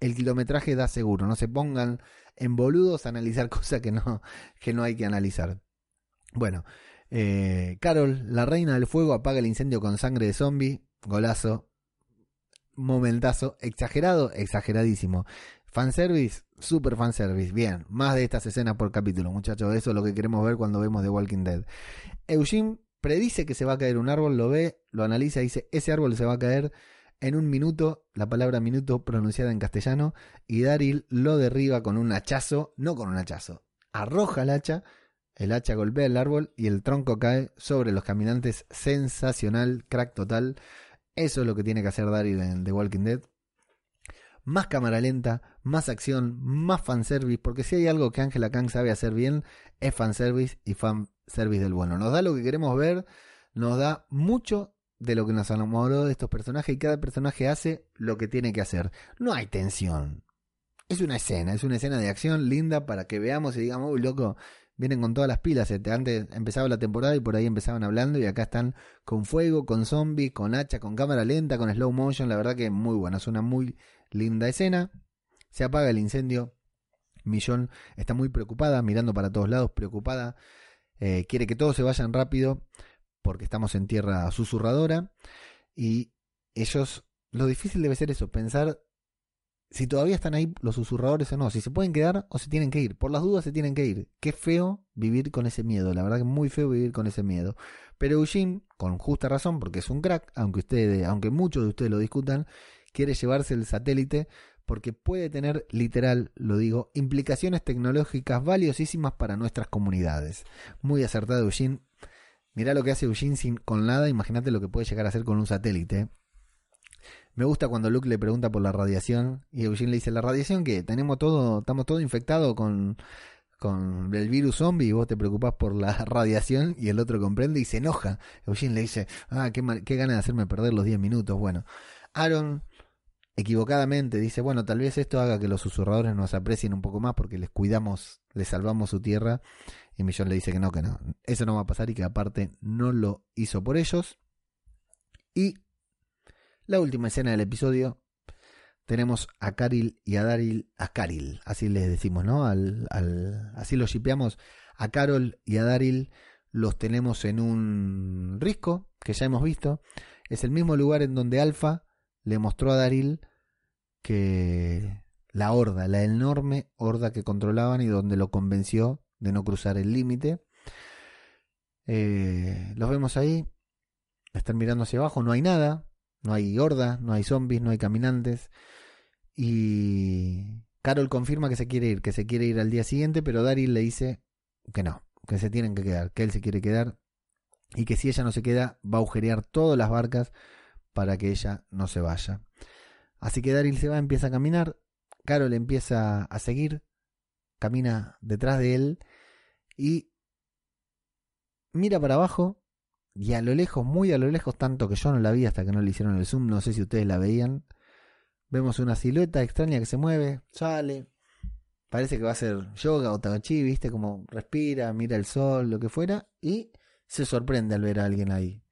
el kilometraje da seguro. No se pongan en boludos a analizar cosas que no, que no hay que analizar. Bueno, eh, Carol, la reina del fuego, apaga el incendio con sangre de zombie. Golazo, momentazo, exagerado, exageradísimo. Fanservice, super fanservice. Bien, más de estas escenas por capítulo, muchachos. Eso es lo que queremos ver cuando vemos The Walking Dead. Eugene predice que se va a caer un árbol, lo ve, lo analiza y dice, ese árbol se va a caer en un minuto, la palabra minuto pronunciada en castellano, y Daryl lo derriba con un hachazo, no con un hachazo, arroja el hacha, el hacha golpea el árbol y el tronco cae sobre los caminantes. Sensacional, crack total. Eso es lo que tiene que hacer Daryl en The Walking Dead. Más cámara lenta, más acción, más fanservice, porque si hay algo que Angela Kang sabe hacer bien, es fanservice y fanservice del bueno. Nos da lo que queremos ver, nos da mucho de lo que nos enamoró de estos personajes y cada personaje hace lo que tiene que hacer. No hay tensión. Es una escena, es una escena de acción linda para que veamos y digamos, uy, loco, vienen con todas las pilas. Este, antes empezaba la temporada y por ahí empezaban hablando y acá están con fuego, con zombies, con hacha, con cámara lenta, con slow motion. La verdad que muy buena, es una muy linda escena. Se apaga el incendio. Millón está muy preocupada, mirando para todos lados, preocupada. Eh, quiere que todos se vayan rápido porque estamos en tierra susurradora. Y ellos, lo difícil debe ser eso, pensar si todavía están ahí los susurradores o no, si se pueden quedar o se tienen que ir. Por las dudas se tienen que ir. Qué feo vivir con ese miedo, la verdad que muy feo vivir con ese miedo. Pero Eugene, con justa razón, porque es un crack, aunque ustedes, aunque muchos de ustedes lo discutan, quiere llevarse el satélite porque puede tener, literal, lo digo, implicaciones tecnológicas valiosísimas para nuestras comunidades. Muy acertado Eugene. Mirá lo que hace Eugene sin, con nada, imagínate lo que puede llegar a hacer con un satélite. Me gusta cuando Luke le pregunta por la radiación y Eugene le dice, ¿la radiación que Tenemos todo, estamos todo infectados con, con el virus zombie y vos te preocupás por la radiación y el otro comprende y se enoja. Eugene le dice, ah, qué, qué ganas de hacerme perder los 10 minutos. Bueno, Aaron equivocadamente dice, bueno, tal vez esto haga que los susurradores nos aprecien un poco más porque les cuidamos, les salvamos su tierra. Y Millón le dice que no, que no, eso no va a pasar y que aparte no lo hizo por ellos. Y la última escena del episodio tenemos a Caril y a Daryl, a Caril, así les decimos, ¿no? Al, así los shipeamos. A Carol y a Daryl los tenemos en un risco que ya hemos visto. Es el mismo lugar en donde Alfa le mostró a Daryl que la horda, la enorme horda que controlaban y donde lo convenció de no cruzar el límite. Eh, los vemos ahí, están mirando hacia abajo, no hay nada, no hay horda, no hay zombies, no hay caminantes. Y Carol confirma que se quiere ir, que se quiere ir al día siguiente, pero Daryl le dice que no, que se tienen que quedar, que él se quiere quedar y que si ella no se queda va a agujerear todas las barcas para que ella no se vaya. Así que Daryl se va, empieza a caminar, Carol empieza a seguir, camina detrás de él y mira para abajo y a lo lejos, muy a lo lejos, tanto que yo no la vi hasta que no le hicieron el zoom, no sé si ustedes la veían, vemos una silueta extraña que se mueve, sale, parece que va a ser yoga o tai viste, como respira, mira el sol, lo que fuera, y se sorprende al ver a alguien ahí.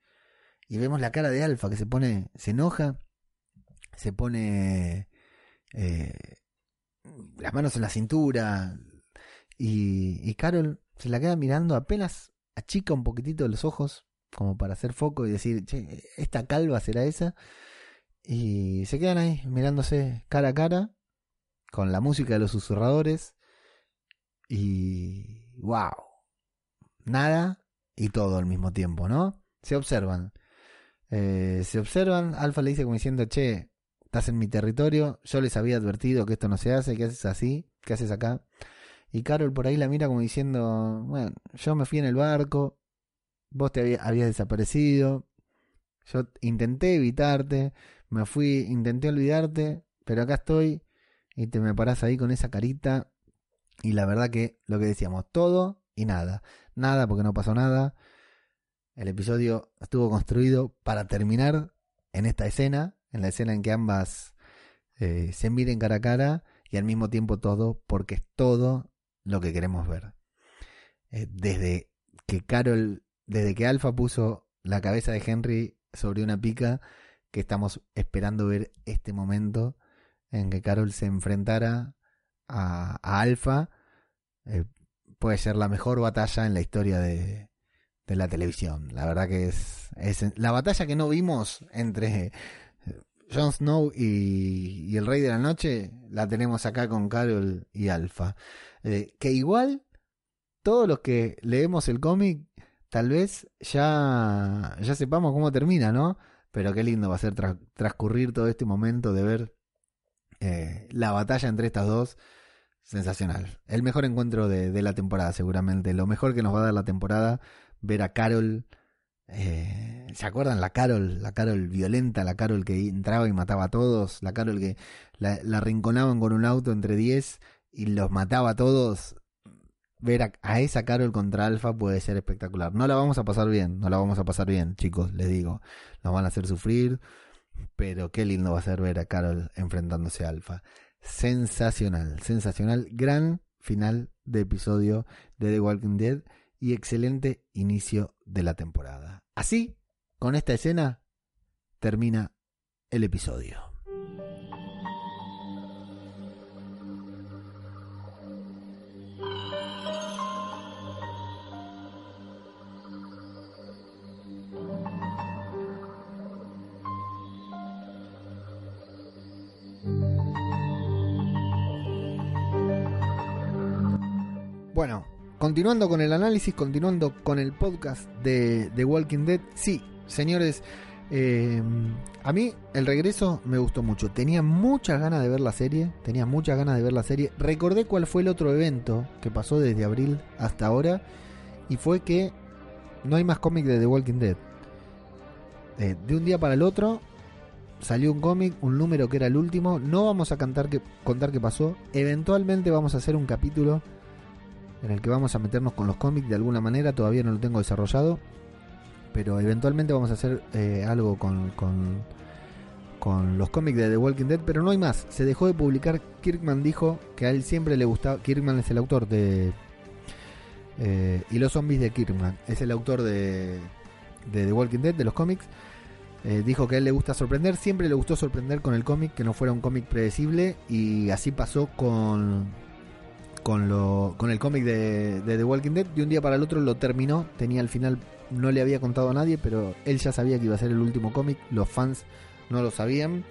Y vemos la cara de Alfa que se pone, se enoja, se pone eh, las manos en la cintura, y, y Carol se la queda mirando apenas achica un poquitito los ojos como para hacer foco y decir, che, esta calva será esa. Y se quedan ahí mirándose cara a cara con la música de los susurradores y wow, nada y todo al mismo tiempo, ¿no? Se observan. Eh, se observan, Alfa le dice como diciendo, che, estás en mi territorio, yo les había advertido que esto no se hace, que haces así, ¿qué haces acá? Y Carol por ahí la mira como diciendo, bueno, yo me fui en el barco, vos te habías desaparecido, yo intenté evitarte, me fui, intenté olvidarte, pero acá estoy y te me parás ahí con esa carita y la verdad que lo que decíamos, todo y nada, nada porque no pasó nada. El episodio estuvo construido para terminar en esta escena, en la escena en que ambas eh, se miren cara a cara y al mismo tiempo todo, porque es todo lo que queremos ver. Eh, desde que Carol desde que Alfa puso la cabeza de Henry sobre una pica, que estamos esperando ver este momento en que Carol se enfrentara a, Alfa, eh, puede ser la mejor batalla en la historia de, la televisión. La verdad que es, la batalla que no vimos entre eh, Jon Snow y, el Rey de la Noche, la tenemos acá con Carol y Alfa. Eh, que igual, todos los que leemos el cómic tal vez ya, ya sepamos cómo termina, ¿no? Pero qué lindo va a ser transcurrir todo este momento de ver eh, la batalla entre estas dos. Sensacional. El mejor encuentro de, la temporada, seguramente. Lo mejor que nos va a dar la temporada, ver a Carol. Eh, ¿Se acuerdan? La Carol, la Carol violenta, la Carol que entraba y mataba a todos, la Carol que la, la rinconaban con un auto entre 10 y los mataba a todos ver a, esa Carol contra Alfa puede ser espectacular. No la vamos a pasar bien, no la vamos a pasar bien, chicos, les digo. Nos van a hacer sufrir, pero qué lindo va a ser ver a Carol enfrentándose a Alfa. Sensacional, sensacional. Gran final de episodio de The Walking Dead y excelente inicio de la temporada. Así, con esta escena, termina el episodio. Bueno, continuando con el análisis, continuando con el podcast de The Walking Dead, sí, señores, eh, a mí el regreso me gustó mucho. Tenía muchas ganas de ver la serie, tenía muchas ganas de ver la serie. Recordé cuál fue el otro evento que pasó desde abril hasta ahora y fue que no hay más cómic de The Walking Dead. Eh, de un día para el otro salió un cómic, un número que era el último. No vamos a contar qué pasó. Eventualmente vamos a hacer un capítulo en el que vamos a meternos con los cómics de alguna manera, todavía no lo tengo desarrollado, pero eventualmente vamos a hacer eh, algo con, con, los cómics de The Walking Dead, pero no hay más, se dejó de publicar, Kirkman dijo que a él siempre le gustaba, Kirkman es el autor de... Eh, y los zombies de Kirkman, es el autor de, de The Walking Dead, de los cómics, Eh, dijo que a él le gusta sorprender, siempre le gustó sorprender con el cómic, que no fuera un cómic predecible, y así pasó con, con, lo, con el cómic de, de The Walking Dead. De un día para el otro lo terminó, tenía el final, no le había contado a nadie, pero él ya sabía que iba a ser el último cómic, los fans no lo sabían.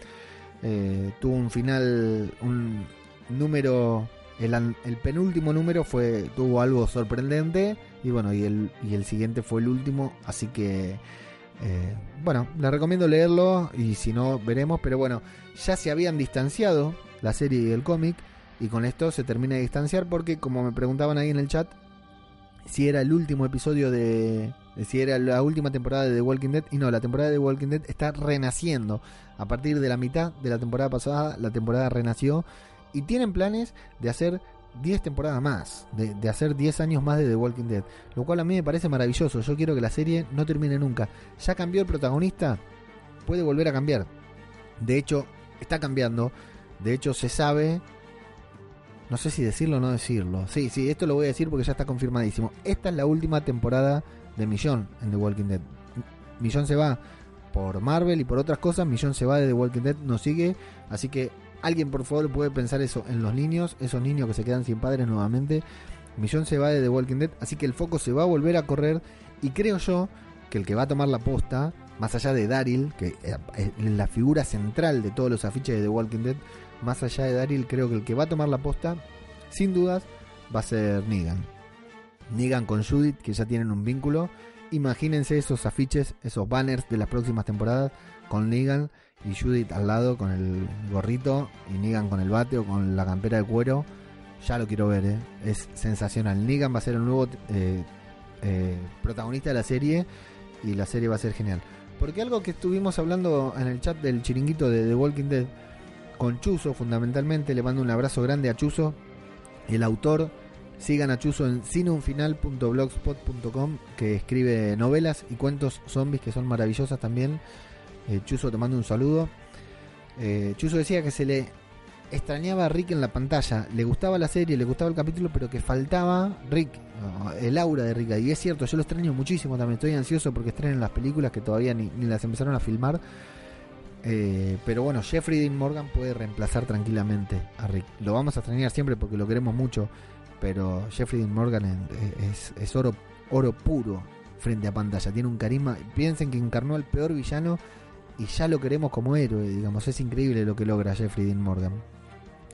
Eh, tuvo un final, un número, el, penúltimo número fue tuvo algo sorprendente y bueno, y el, y el siguiente fue el último, así que eh, bueno, le recomiendo leerlo y si no veremos, pero bueno, ya se habían distanciado la serie y el cómic y con esto se termina de distanciar porque como me preguntaban ahí en el chat si era el último episodio de si era la última temporada de The Walking Dead y no, la temporada de The Walking Dead está renaciendo a partir de la mitad de la temporada pasada, la temporada renació y tienen planes de hacer 10 temporadas más, de, hacer 10 años más de The Walking Dead, lo cual a mí me parece maravilloso. Yo quiero que la serie no termine nunca. Ya cambió el protagonista, puede volver a cambiar. De hecho, está cambiando. De hecho, se sabe. No sé si decirlo o no decirlo. Sí, sí, esto lo voy a decir porque ya está confirmadísimo. Esta es la última temporada de Millón en The Walking Dead. Millón se va por Marvel y por otras cosas. Millón se va de The Walking Dead, no sigue. Así que alguien por favor puede pensar eso en los niños, esos niños que se quedan sin padres nuevamente. Millón se va de The Walking Dead, así que el foco se va a volver a correr. Y creo yo que el que va a tomar la posta, más allá de Daryl, que es la figura central de todos los afiches de The Walking Dead, más allá de Daryl, creo que el que va a tomar la posta, sin dudas, va a ser Negan. Negan con Judith, que ya tienen un vínculo. Imagínense esos afiches, esos banners de las próximas temporadas con Negan y Judith al lado con el gorrito y Negan con el bate o con la campera de cuero. Ya lo quiero ver, ¿eh? es sensacional. Negan va a ser el nuevo eh, eh, protagonista de la serie y la serie va a ser genial. Porque algo que estuvimos hablando en el chat del chiringuito de The Walking Dead con Chuzo, fundamentalmente, le mando un abrazo grande a Chuzo, el autor. Sigan a Chuzo en cineunfinal.blogspot.com que escribe novelas y cuentos zombies que son maravillosas también. Eh, Chuzo te mando un saludo. Eh, Chuzo decía que se le extrañaba a Rick en la pantalla. Le gustaba la serie, le gustaba el capítulo, pero que faltaba Rick, el aura de Rick. Y es cierto, yo lo extraño muchísimo también. Estoy ansioso porque estrenen las películas que todavía ni, ni las empezaron a filmar. Eh, pero bueno, Jeffrey Dean Morgan puede reemplazar tranquilamente a Rick. Lo vamos a extrañar siempre porque lo queremos mucho. Pero Jeffrey Dean Morgan es, es, oro, oro puro frente a pantalla. Tiene un carisma. Piensen que encarnó al peor villano y ya lo queremos como héroe, digamos. Es increíble lo que logra Jeffrey Dean Morgan.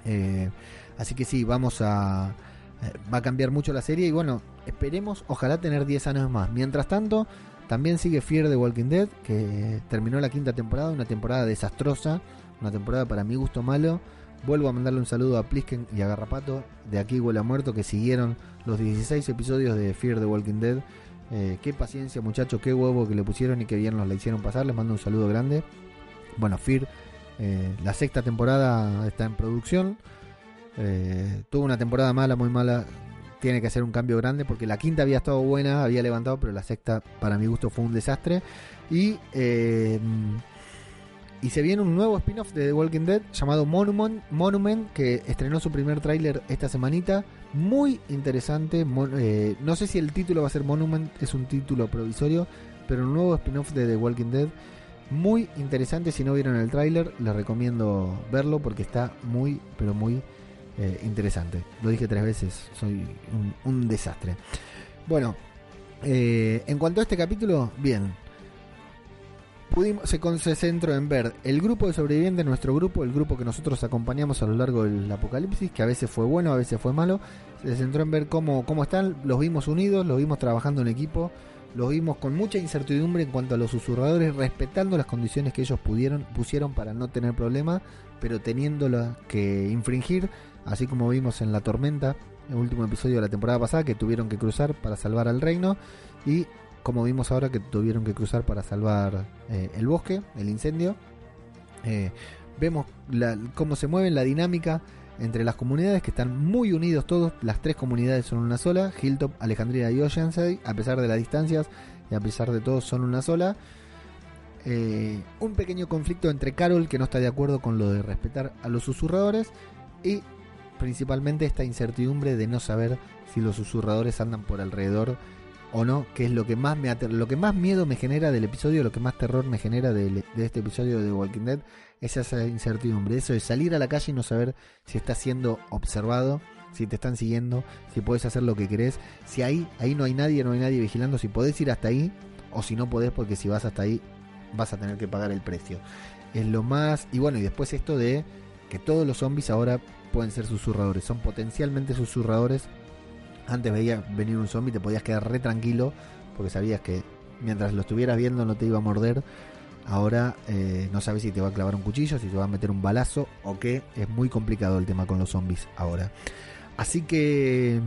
Eh, así que sí, vamos a. eh, va a cambiar mucho la serie y bueno, esperemos, ojalá tener 10 años más. Mientras tanto, también sigue Fear de Walking Dead, que terminó la quinta temporada, una temporada desastrosa, una temporada para mi gusto malo. Vuelvo a mandarle un saludo a Plisken y a Garrapato, de aquí huele a muerto, que siguieron los 16 episodios de Fear the Walking Dead. Eh, qué paciencia, muchachos, qué huevo que le pusieron y qué bien nos la hicieron pasar. Les mando un saludo grande. Bueno, Fear, eh, la sexta temporada está en producción. Eh, tuvo una temporada mala, muy mala. Tiene que hacer un cambio grande porque la quinta había estado buena, había levantado, pero la sexta, para mi gusto, fue un desastre. Y. eh, y se viene un nuevo spin-off de The Walking Dead llamado Monument, Monument que estrenó su primer tráiler esta semanita. Muy interesante. eh, no sé si el título va a ser Monument, es un título provisorio, pero un nuevo spin-off de The Walking Dead. Muy interesante. Si no vieron el tráiler, les recomiendo verlo porque está muy, pero muy eh, interesante. Lo dije tres veces, soy un, desastre. Bueno, eh, en cuanto a este capítulo, bien, pudimos, se, con- se centró en ver el grupo de sobrevivientes, nuestro grupo, el grupo que nosotros acompañamos a lo largo del apocalipsis, que a veces fue bueno, a veces fue malo. Se centró en ver cómo, cómo están, los vimos unidos, los vimos trabajando en equipo, los vimos con mucha incertidumbre en cuanto a los susurradores, respetando las condiciones que ellos pudieron, pusieron para no tener problemas, pero teniéndolas que infringir, así como vimos en La Tormenta, el último episodio de la temporada pasada, que tuvieron que cruzar para salvar al reino, y como vimos ahora que tuvieron que cruzar para salvar eh, el bosque, el incendio. Eh, vemos la- cómo se mueve la dinámica entre las comunidades que están muy unidos todos, las tres comunidades son una sola, Hilltop, Alejandría y Oceanside, a pesar de las distancias y a pesar de todo son una sola. Eh, un pequeño conflicto entre Carol que no está de acuerdo con lo de respetar a los susurradores y principalmente esta incertidumbre de no saber si los susurradores andan por alrededor o no, que es lo que más me lo que más miedo me genera del episodio, lo que más terror me genera de, este episodio de Walking Dead, es esa incertidumbre, eso de salir a la calle y no saber si estás siendo observado, si te están siguiendo, si puedes hacer lo que querés, si ahí, ahí no hay nadie, no hay nadie vigilando, si podés ir hasta ahí, o si no podés, porque si vas hasta ahí vas a tener que pagar el precio. Es lo más, y bueno, y después esto de que todos los zombies ahora pueden ser susurradores, son potencialmente susurradores. Antes veías venir un zombie, te podías quedar re tranquilo porque sabías que mientras lo estuvieras viendo no te iba a morder. Ahora eh, no sabes si te va a clavar un cuchillo, si te va a meter un balazo o qué. Es muy complicado el tema con los zombies ahora. Así que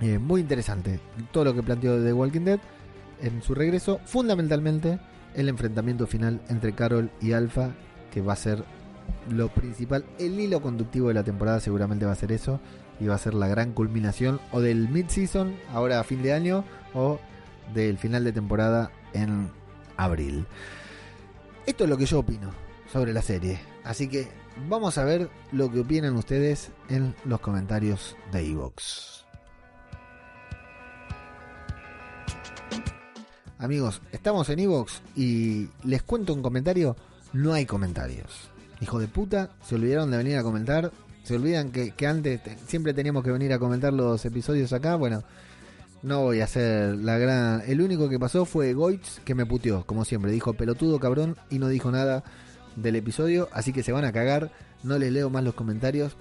eh, muy interesante todo lo que planteó The Walking Dead en su regreso. Fundamentalmente el enfrentamiento final entre Carol y Alpha, que va a ser lo principal, el hilo conductivo de la temporada seguramente va a ser eso y va a ser la gran culminación o del mid-season ahora a fin de año o del final de temporada en abril. Esto es lo que yo opino sobre la serie, así que vamos a ver lo que opinan ustedes en los comentarios de Evox. Amigos, estamos en Evox y les cuento un comentario, no hay comentarios. Hijo de puta, se olvidaron de venir a comentar. Se olvidan que, antes te- siempre teníamos que venir a comentar los episodios acá. Bueno, no voy a hacer la gran. El único que pasó fue Goitz, que me puteó, como siempre. Dijo pelotudo cabrón y no dijo nada del episodio. Así que se van a cagar. No les leo más los comentarios.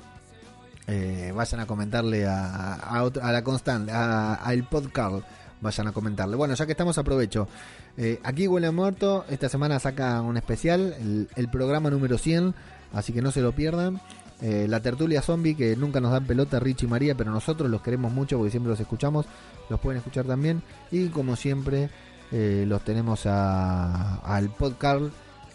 Eh, vayan a comentarle a, a, otro- a la constante, a, el podcast. Vayan a comentarle. Bueno, ya que estamos, aprovecho. Eh, aquí huele a muerto. Esta semana saca un especial, el, el programa número 100. Así que no se lo pierdan. Eh, la tertulia zombie que nunca nos dan pelota Rich y María, pero nosotros los queremos mucho porque siempre los escuchamos. Los pueden escuchar también. Y como siempre, eh, los tenemos a- al podcast.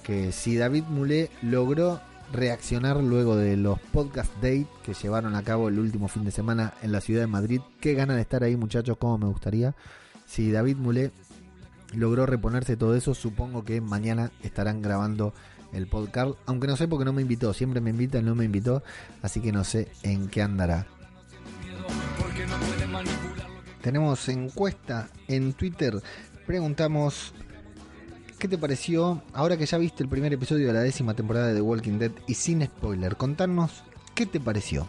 Que si David Mulé logró reaccionar luego de los podcast date que llevaron a cabo el último fin de semana en la ciudad de Madrid. Qué ganas de estar ahí, muchachos, como me gustaría. Si David Mulé logró reponerse todo eso, supongo que mañana estarán grabando el podcast, aunque no sé porque no me invitó, siempre me invita y no me invitó, así que no sé en qué andará. Tenemos encuesta en Twitter, preguntamos ¿qué te pareció ahora que ya viste el primer episodio de la décima temporada de Walking Dead y sin spoiler? Contanos qué te pareció.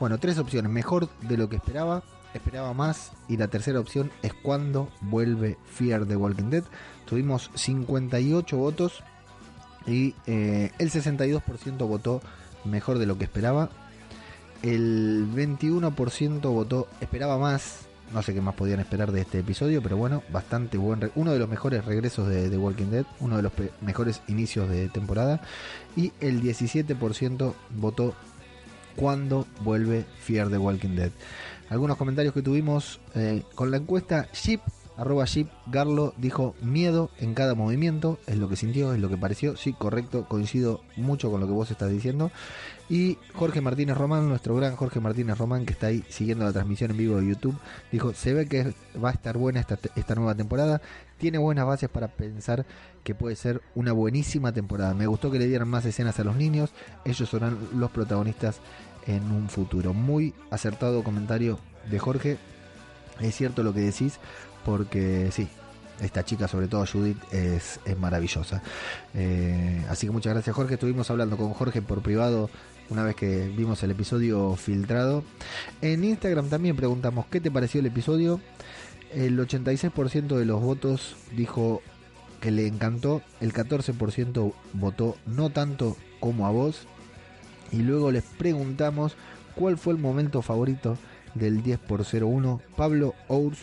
Bueno, tres opciones, mejor de lo que esperaba, esperaba más y la tercera opción es cuando vuelve Fear the Walking Dead. Tuvimos 58 votos y eh, el 62% votó mejor de lo que esperaba. El 21% votó esperaba más. No sé qué más podían esperar de este episodio, pero bueno, bastante buen. Uno de los mejores regresos de The Walking Dead, uno de los mejores inicios de temporada. Y el 17% votó cuando vuelve Fear the Walking Dead. Algunos comentarios que tuvimos eh, con la encuesta Jeep, arroba Jeep Garlo dijo miedo en cada movimiento, es lo que sintió, es lo que pareció, sí, correcto, coincido mucho con lo que vos estás diciendo. Y Jorge Martínez Román, nuestro gran Jorge Martínez Román, que está ahí siguiendo la transmisión en vivo de YouTube, dijo, se ve que va a estar buena esta, esta nueva temporada, tiene buenas bases para pensar que puede ser una buenísima temporada. Me gustó que le dieran más escenas a los niños, ellos serán los protagonistas en un futuro. Muy acertado comentario de Jorge. Es cierto lo que decís, porque sí, esta chica, sobre todo Judith, es, es maravillosa. Eh, así que muchas gracias Jorge. Estuvimos hablando con Jorge por privado una vez que vimos el episodio filtrado. En Instagram también preguntamos qué te pareció el episodio. El 86% de los votos dijo que le encantó, el 14% votó no tanto como a vos. Y luego les preguntamos cuál fue el momento favorito del 10 por 01. Pablo Ours,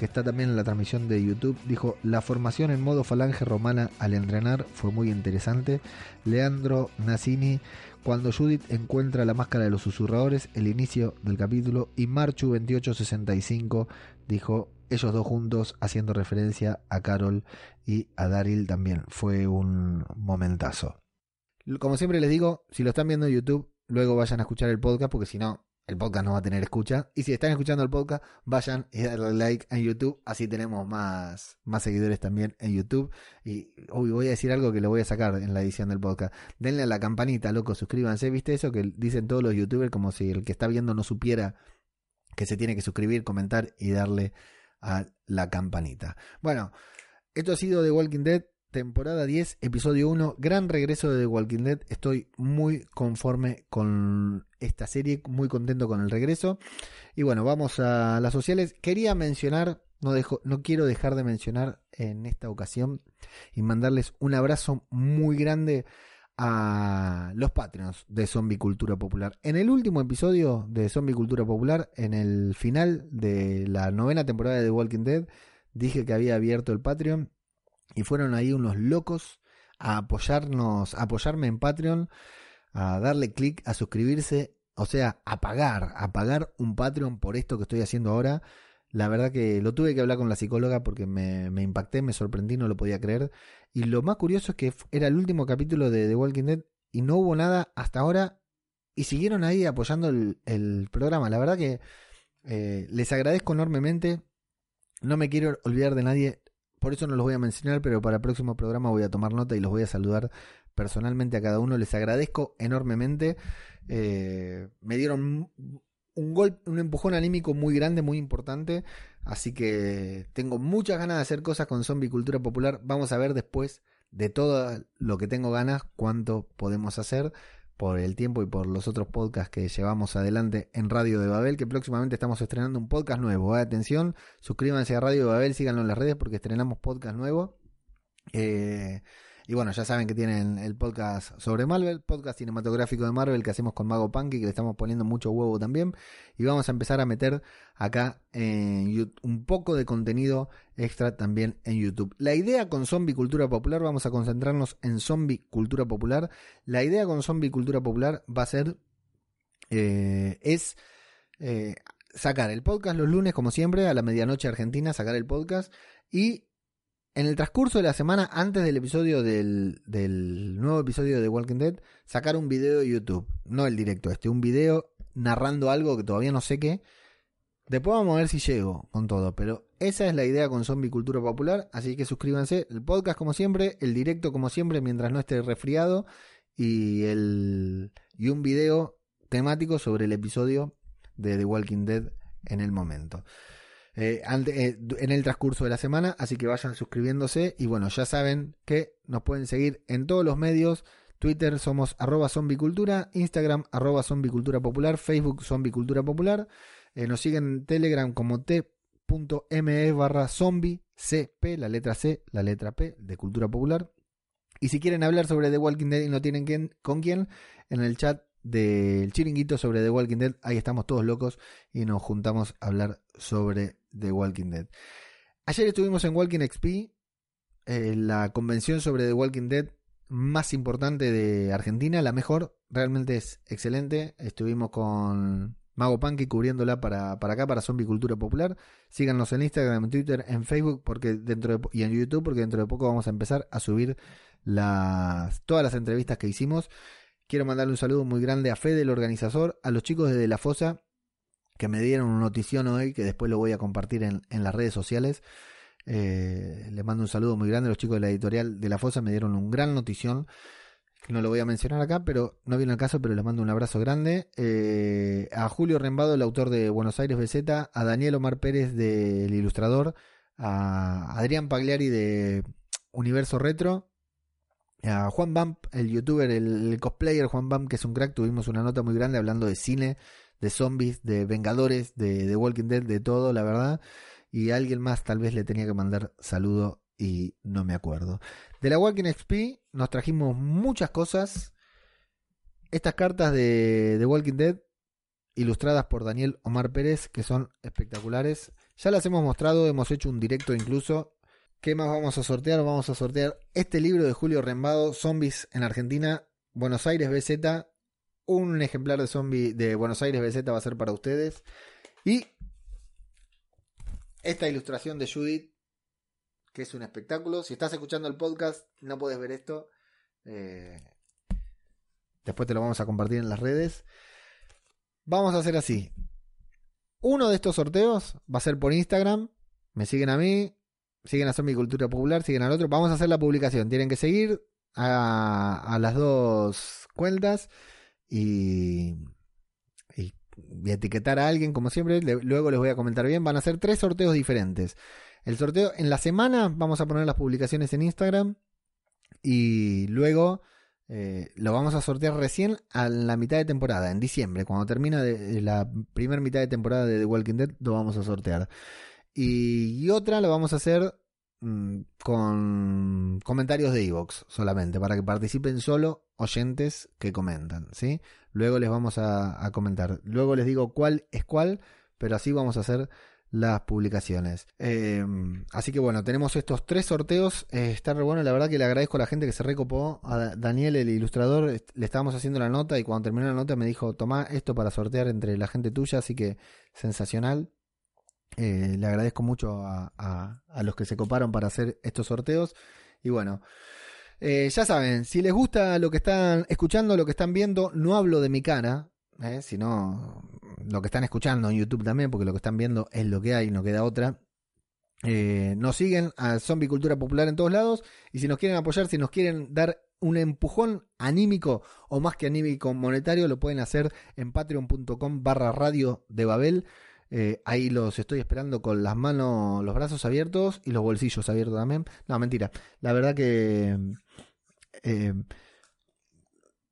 que está también en la transmisión de YouTube, dijo, la formación en modo falange romana al entrenar fue muy interesante. Leandro Nassini, cuando Judith encuentra la máscara de los susurradores, el inicio del capítulo. Y Marchu 2865 dijo, ellos dos juntos haciendo referencia a Carol y a Daryl también. Fue un momentazo. Como siempre les digo, si lo están viendo en YouTube, luego vayan a escuchar el podcast, porque si no, el podcast no va a tener escucha. Y si están escuchando el podcast, vayan y darle like en YouTube, así tenemos más, más seguidores también en YouTube. Y uy, voy a decir algo que lo voy a sacar en la edición del podcast. Denle a la campanita, loco, suscríbanse. ¿Viste eso que dicen todos los youtubers como si el que está viendo no supiera que se tiene que suscribir, comentar y darle a la campanita. Bueno, esto ha sido The Walking Dead, temporada 10, episodio 1, gran regreso de The Walking Dead. Estoy muy conforme con esta serie, muy contento con el regreso. Y bueno, vamos a las sociales. Quería mencionar, no, dejo, no quiero dejar de mencionar en esta ocasión y mandarles un abrazo muy grande a los Patreons de Zombie Cultura Popular. En el último episodio de Zombie Cultura Popular, en el final de la novena temporada de The Walking Dead, dije que había abierto el Patreon y fueron ahí unos locos a apoyarnos, a apoyarme en Patreon, a darle clic, a suscribirse, o sea, a pagar, a pagar un Patreon por esto que estoy haciendo ahora. La verdad que lo tuve que hablar con la psicóloga porque me, impacté, me sorprendí, no lo podía creer. Y lo más curioso es que era el último capítulo de The Walking Dead y no hubo nada hasta ahora y siguieron ahí apoyando el, el programa. La verdad que eh, les agradezco enormemente. No me quiero olvidar de nadie, por eso no los voy a mencionar, pero para el próximo programa voy a tomar nota y los voy a saludar personalmente a cada uno. Les agradezco enormemente. Eh, me dieron un golpe, un empujón anímico muy grande, muy importante. Así que tengo muchas ganas de hacer cosas con Zombie Cultura Popular. Vamos a ver después de todo lo que tengo ganas cuánto podemos hacer por el tiempo y por los otros podcasts que llevamos adelante en Radio de Babel, que próximamente estamos estrenando un podcast nuevo. ¿eh? Atención, suscríbanse a Radio de Babel, síganlo en las redes porque estrenamos podcast nuevo. Eh, y bueno, ya saben que tienen el podcast sobre Marvel, podcast cinematográfico de Marvel que hacemos con Mago Punky, que le estamos poniendo mucho huevo también. Y vamos a empezar a meter acá en un poco de contenido extra también en YouTube. La idea con Zombie Cultura Popular, vamos a concentrarnos en Zombie Cultura Popular. La idea con Zombie Cultura Popular va a ser, eh, es eh, sacar el podcast los lunes, como siempre, a la medianoche argentina, sacar el podcast y en el transcurso de la semana, antes del episodio del, nuevo episodio de Walking Dead, sacar un video de YouTube. No el directo este, un video narrando algo que todavía no sé qué. Después vamos a ver si llego con todo, pero esa es la idea con Zombie Cultura Popular, así que suscríbanse. El podcast como siempre, el directo como siempre mientras no esté resfriado y, el, y un video temático sobre el episodio de The Walking Dead en el momento. Eh, eh, en el transcurso de la semana, así que vayan suscribiéndose y bueno, ya saben que nos pueden seguir en todos los medios. Twitter somos arroba zombicultura, Instagram arroba zombicultura popular, Facebook zombicultura popular. Eh, nos siguen en Telegram como t.me barra zombie CP, la letra C, la letra P de cultura popular. Y si quieren hablar sobre The Walking Dead y no tienen con quién, en el chat del chiringuito sobre The Walking Dead. Ahí estamos todos locos y nos juntamos a hablar sobre The Walking Dead. Ayer estuvimos en Walking XP, eh, la convención sobre The Walking Dead más importante de Argentina, la mejor, realmente es excelente. Estuvimos con Mago Punky cubriéndola para, para acá, para Zombie Cultura Popular. Síganos en Instagram, en Twitter, en Facebook porque dentro de, y en YouTube, porque dentro de poco vamos a empezar a subir todas las entrevistas que hicimos. Quiero mandarle un saludo muy grande a Fede, el organizador, a los chicos de, La Fosa, que me dieron una notición hoy, que después lo voy a compartir en, las redes sociales. Eh, les mando un saludo muy grande a los chicos de la editorial de La Fosa, me dieron un gran notición. No lo voy a mencionar acá, pero no viene el caso, pero les mando un abrazo grande. Eh, a Julio Rembado, el autor de Buenos Aires BZ, a Daniel Omar Pérez del Ilustrador, a Adrián Pagliari de Universo Retro, a Juan Bump, el youtuber, el, cosplayer Juan Bump, que es un crack, tuvimos una nota muy grande hablando de cine, de zombies, de Vengadores, de, Walking Dead, de todo, la verdad. Y alguien más tal vez le tenía que mandar saludo y no me acuerdo. De la Walking XP nos trajimos muchas cosas. Estas cartas de Walking Dead, ilustradas por Daniel Omar Pérez, que son espectaculares. Ya las hemos mostrado, hemos hecho un directo incluso ¿Qué más vamos a sortear? Vamos a sortear este libro de Julio Rembado, Zombies en Argentina, Buenos Aires BZ. Un ejemplar de zombie de Buenos Aires BZ va a ser para ustedes. Y esta ilustración de Judith, que es un espectáculo. Si estás escuchando el podcast, no puedes ver esto. Eh, después te lo vamos a compartir en las redes. Vamos a hacer así. Uno de estos sorteos va a ser por Instagram. Me siguen a mí, siguen a Zombie Cultura Popular, siguen al otro. Vamos a hacer la publicación. Tienen que seguir a, las dos cuentas y, etiquetar a alguien, como siempre, luego les voy a comentar bien, van a ser tres sorteos diferentes. El sorteo en la semana vamos a poner las publicaciones en Instagram y luego eh, lo vamos a sortear recién a la mitad de temporada, en diciembre, cuando termina de la primera mitad de temporada de The Walking Dead, lo vamos a sortear. Y, otra lo vamos a hacer mm, con comentarios de Evox solamente, para que participen solo oyentes que comentan, ¿sí? Luego les vamos a, comentar. Luego les digo cuál es cuál, pero así vamos a hacer las publicaciones. Eh, así que bueno, tenemos estos tres sorteos. Eh, está re bueno, la verdad que le agradezco a la gente que se recopó. A Da- Daniel, el ilustrador, le estábamos haciendo la nota y cuando terminó la nota me dijo, toma esto para sortear entre la gente tuya, así que sensacional. Eh, le agradezco mucho a, los que se coparon para hacer estos sorteos. Y bueno, eh, ya saben, si les gusta lo que están escuchando, lo que están viendo, no hablo de mi cara, eh, sino lo que están escuchando en YouTube también, porque lo que están viendo es lo que hay, no queda otra. Nos siguen a Zombie Cultura Popular en todos lados. Y si nos quieren apoyar, si nos quieren dar un empujón anímico o más que anímico monetario, lo pueden hacer en patreon.com barra radio de Babel. Eh, ahí los estoy esperando con las manos, los brazos abiertos y los bolsillos abiertos también. No, mentira. La verdad que eh,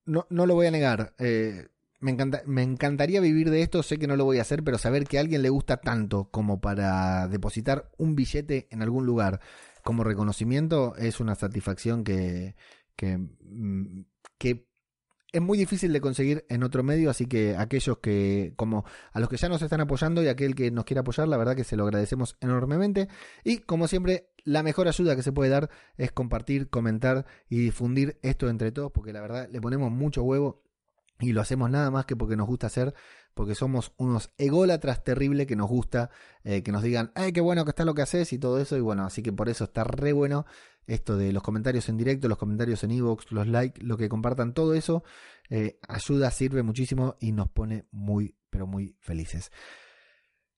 no, no lo voy a negar. Eh, me, encanta, me encantaría vivir de esto, sé que no lo voy a hacer, pero saber que a alguien le gusta tanto como para depositar un billete en algún lugar como reconocimiento es una satisfacción que, que, mm, que es muy difícil de conseguir en otro medio, así que aquellos que, como a los que ya nos están apoyando y aquel que nos quiera apoyar, la verdad que se lo agradecemos enormemente. Y como siempre, la mejor ayuda que se puede dar es compartir, comentar y difundir esto entre todos, porque la verdad le ponemos mucho huevo y lo hacemos nada más que porque nos gusta hacer, porque somos unos ególatras terribles que nos gusta eh, que nos digan, ay, qué bueno que está lo que haces y todo eso. Y bueno, así que por eso está re bueno esto de los comentarios en directo, los comentarios en Evox, los likes, lo que compartan, todo eso eh, ayuda, sirve muchísimo y nos pone muy, pero muy felices.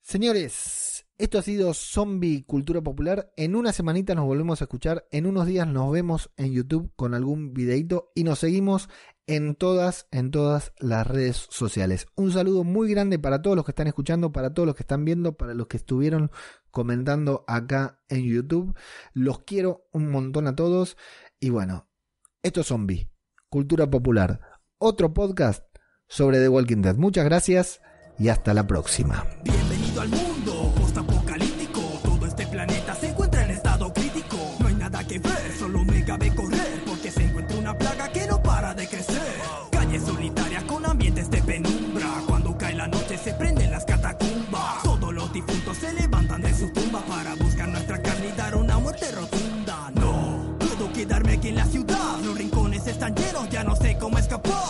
Señores, esto ha sido Zombie Cultura Popular. En una semanita nos volvemos a escuchar. En unos días nos vemos en YouTube con algún videito y nos seguimos en todas, en todas las redes sociales. Un saludo muy grande para todos los que están escuchando, para todos los que están viendo, para los que estuvieron comentando acá en YouTube. Los quiero un montón a todos. Y bueno, esto es Zombie, Cultura Popular. Otro podcast sobre The Walking Dead. Muchas gracias y hasta la próxima. Bienvenido al mundo sé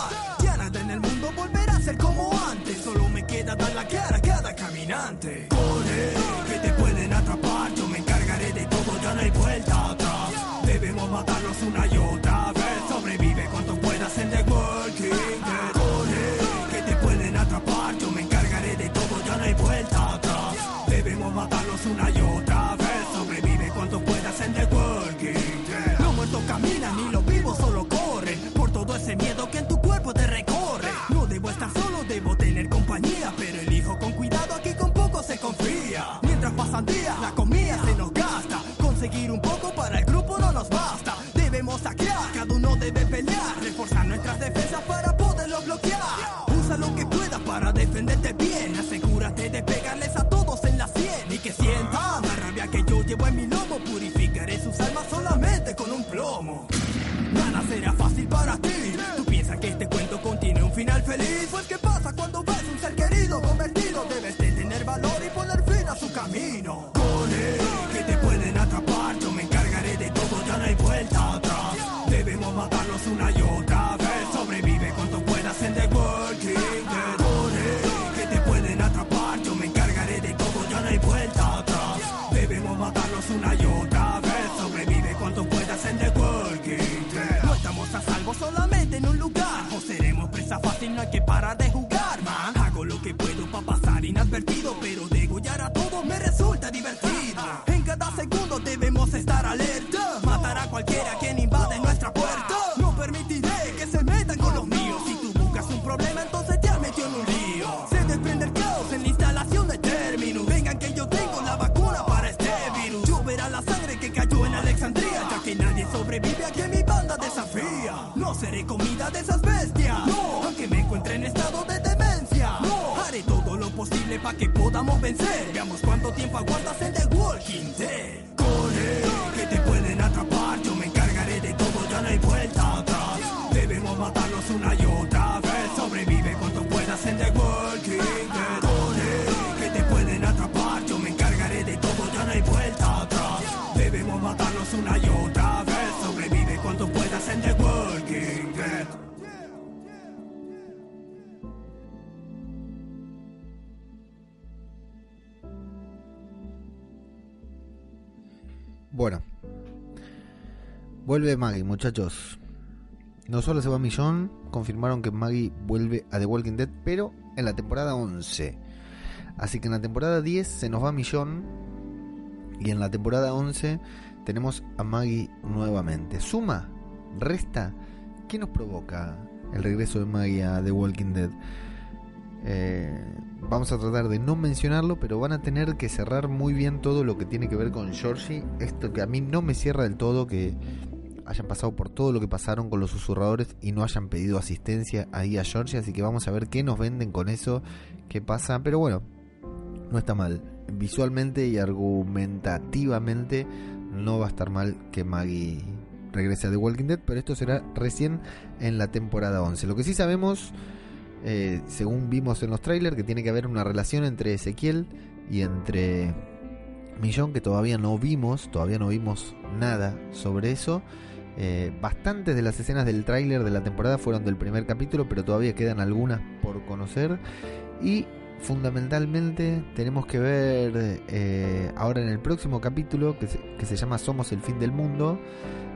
podamos vencer. Veamos cuánto tiempo aguantas Bueno. Vuelve Maggie, muchachos. No solo se va Millón, confirmaron que Maggie vuelve a The Walking Dead, pero en la temporada 11. Así que en la temporada 10 se nos va Millón. Y en la temporada 11 tenemos a Maggie nuevamente. ¿Suma? ¿Resta? ¿Qué nos provoca el regreso de Maggie a The Walking Dead? Eh, vamos a tratar de no mencionarlo, pero van a tener que cerrar muy bien todo lo que tiene que ver con Georgie. Esto que a mí no me cierra del todo, que hayan pasado por todo lo que pasaron con los susurradores y no hayan pedido asistencia ahí a Georgie. Así que vamos a ver qué nos venden con eso, qué pasa. Pero bueno, no está mal. Visualmente y argumentativamente no va a estar mal que Maggie regrese a The Walking Dead, pero esto será recién en la temporada 11. Lo que sí sabemos eh, según vimos en los trailers, que tiene que haber una relación entre Ezequiel y entre Millón, que todavía no vimos, todavía no vimos nada sobre eso. Eh, bastantes de las escenas del tráiler de la temporada fueron del primer capítulo, pero todavía quedan algunas por conocer. Y fundamentalmente tenemos que ver eh, ahora en el próximo capítulo, que que se llama Somos el fin del mundo,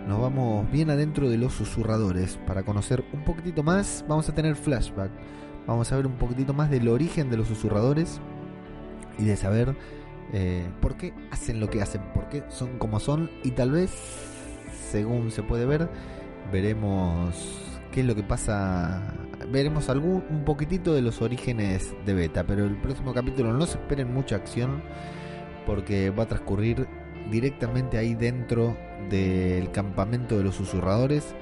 nos vamos bien adentro de los susurradores para conocer un poquitito más. Vamos a tener flashback. Vamos a ver un poquitito más del origen de los susurradores y de saber eh, por qué hacen lo que hacen, por qué son como son y tal vez, según se puede ver, veremos qué es lo que pasa. Veremos algún un poquitito de los orígenes de Beta, pero el próximo capítulo no se esperen mucha acción porque va a transcurrir directamente ahí dentro del campamento de los susurradores.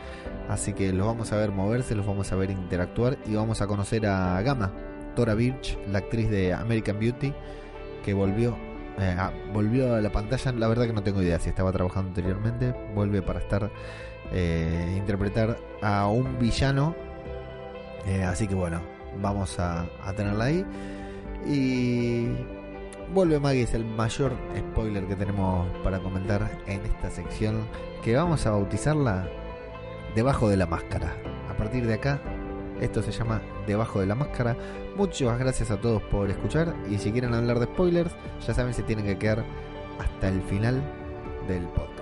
Así que los vamos a ver moverse, los vamos a ver interactuar y vamos a conocer a Gama, Tora Birch, la actriz de American Beauty, que volvió, eh, a, volvió a la pantalla. La verdad que no tengo idea si estaba trabajando anteriormente. Vuelve para estar, eh, interpretar a un villano. Eh, así que bueno, vamos a, a tenerla ahí. Y Vuelve Maggie es el mayor spoiler que tenemos para comentar en esta sección que vamos a bautizarla Debajo de la Máscara. A partir de acá, esto se llama Debajo de la Máscara. Muchas gracias a todos por escuchar y si quieren hablar de spoilers, ya saben se tienen que quedar hasta el final del podcast.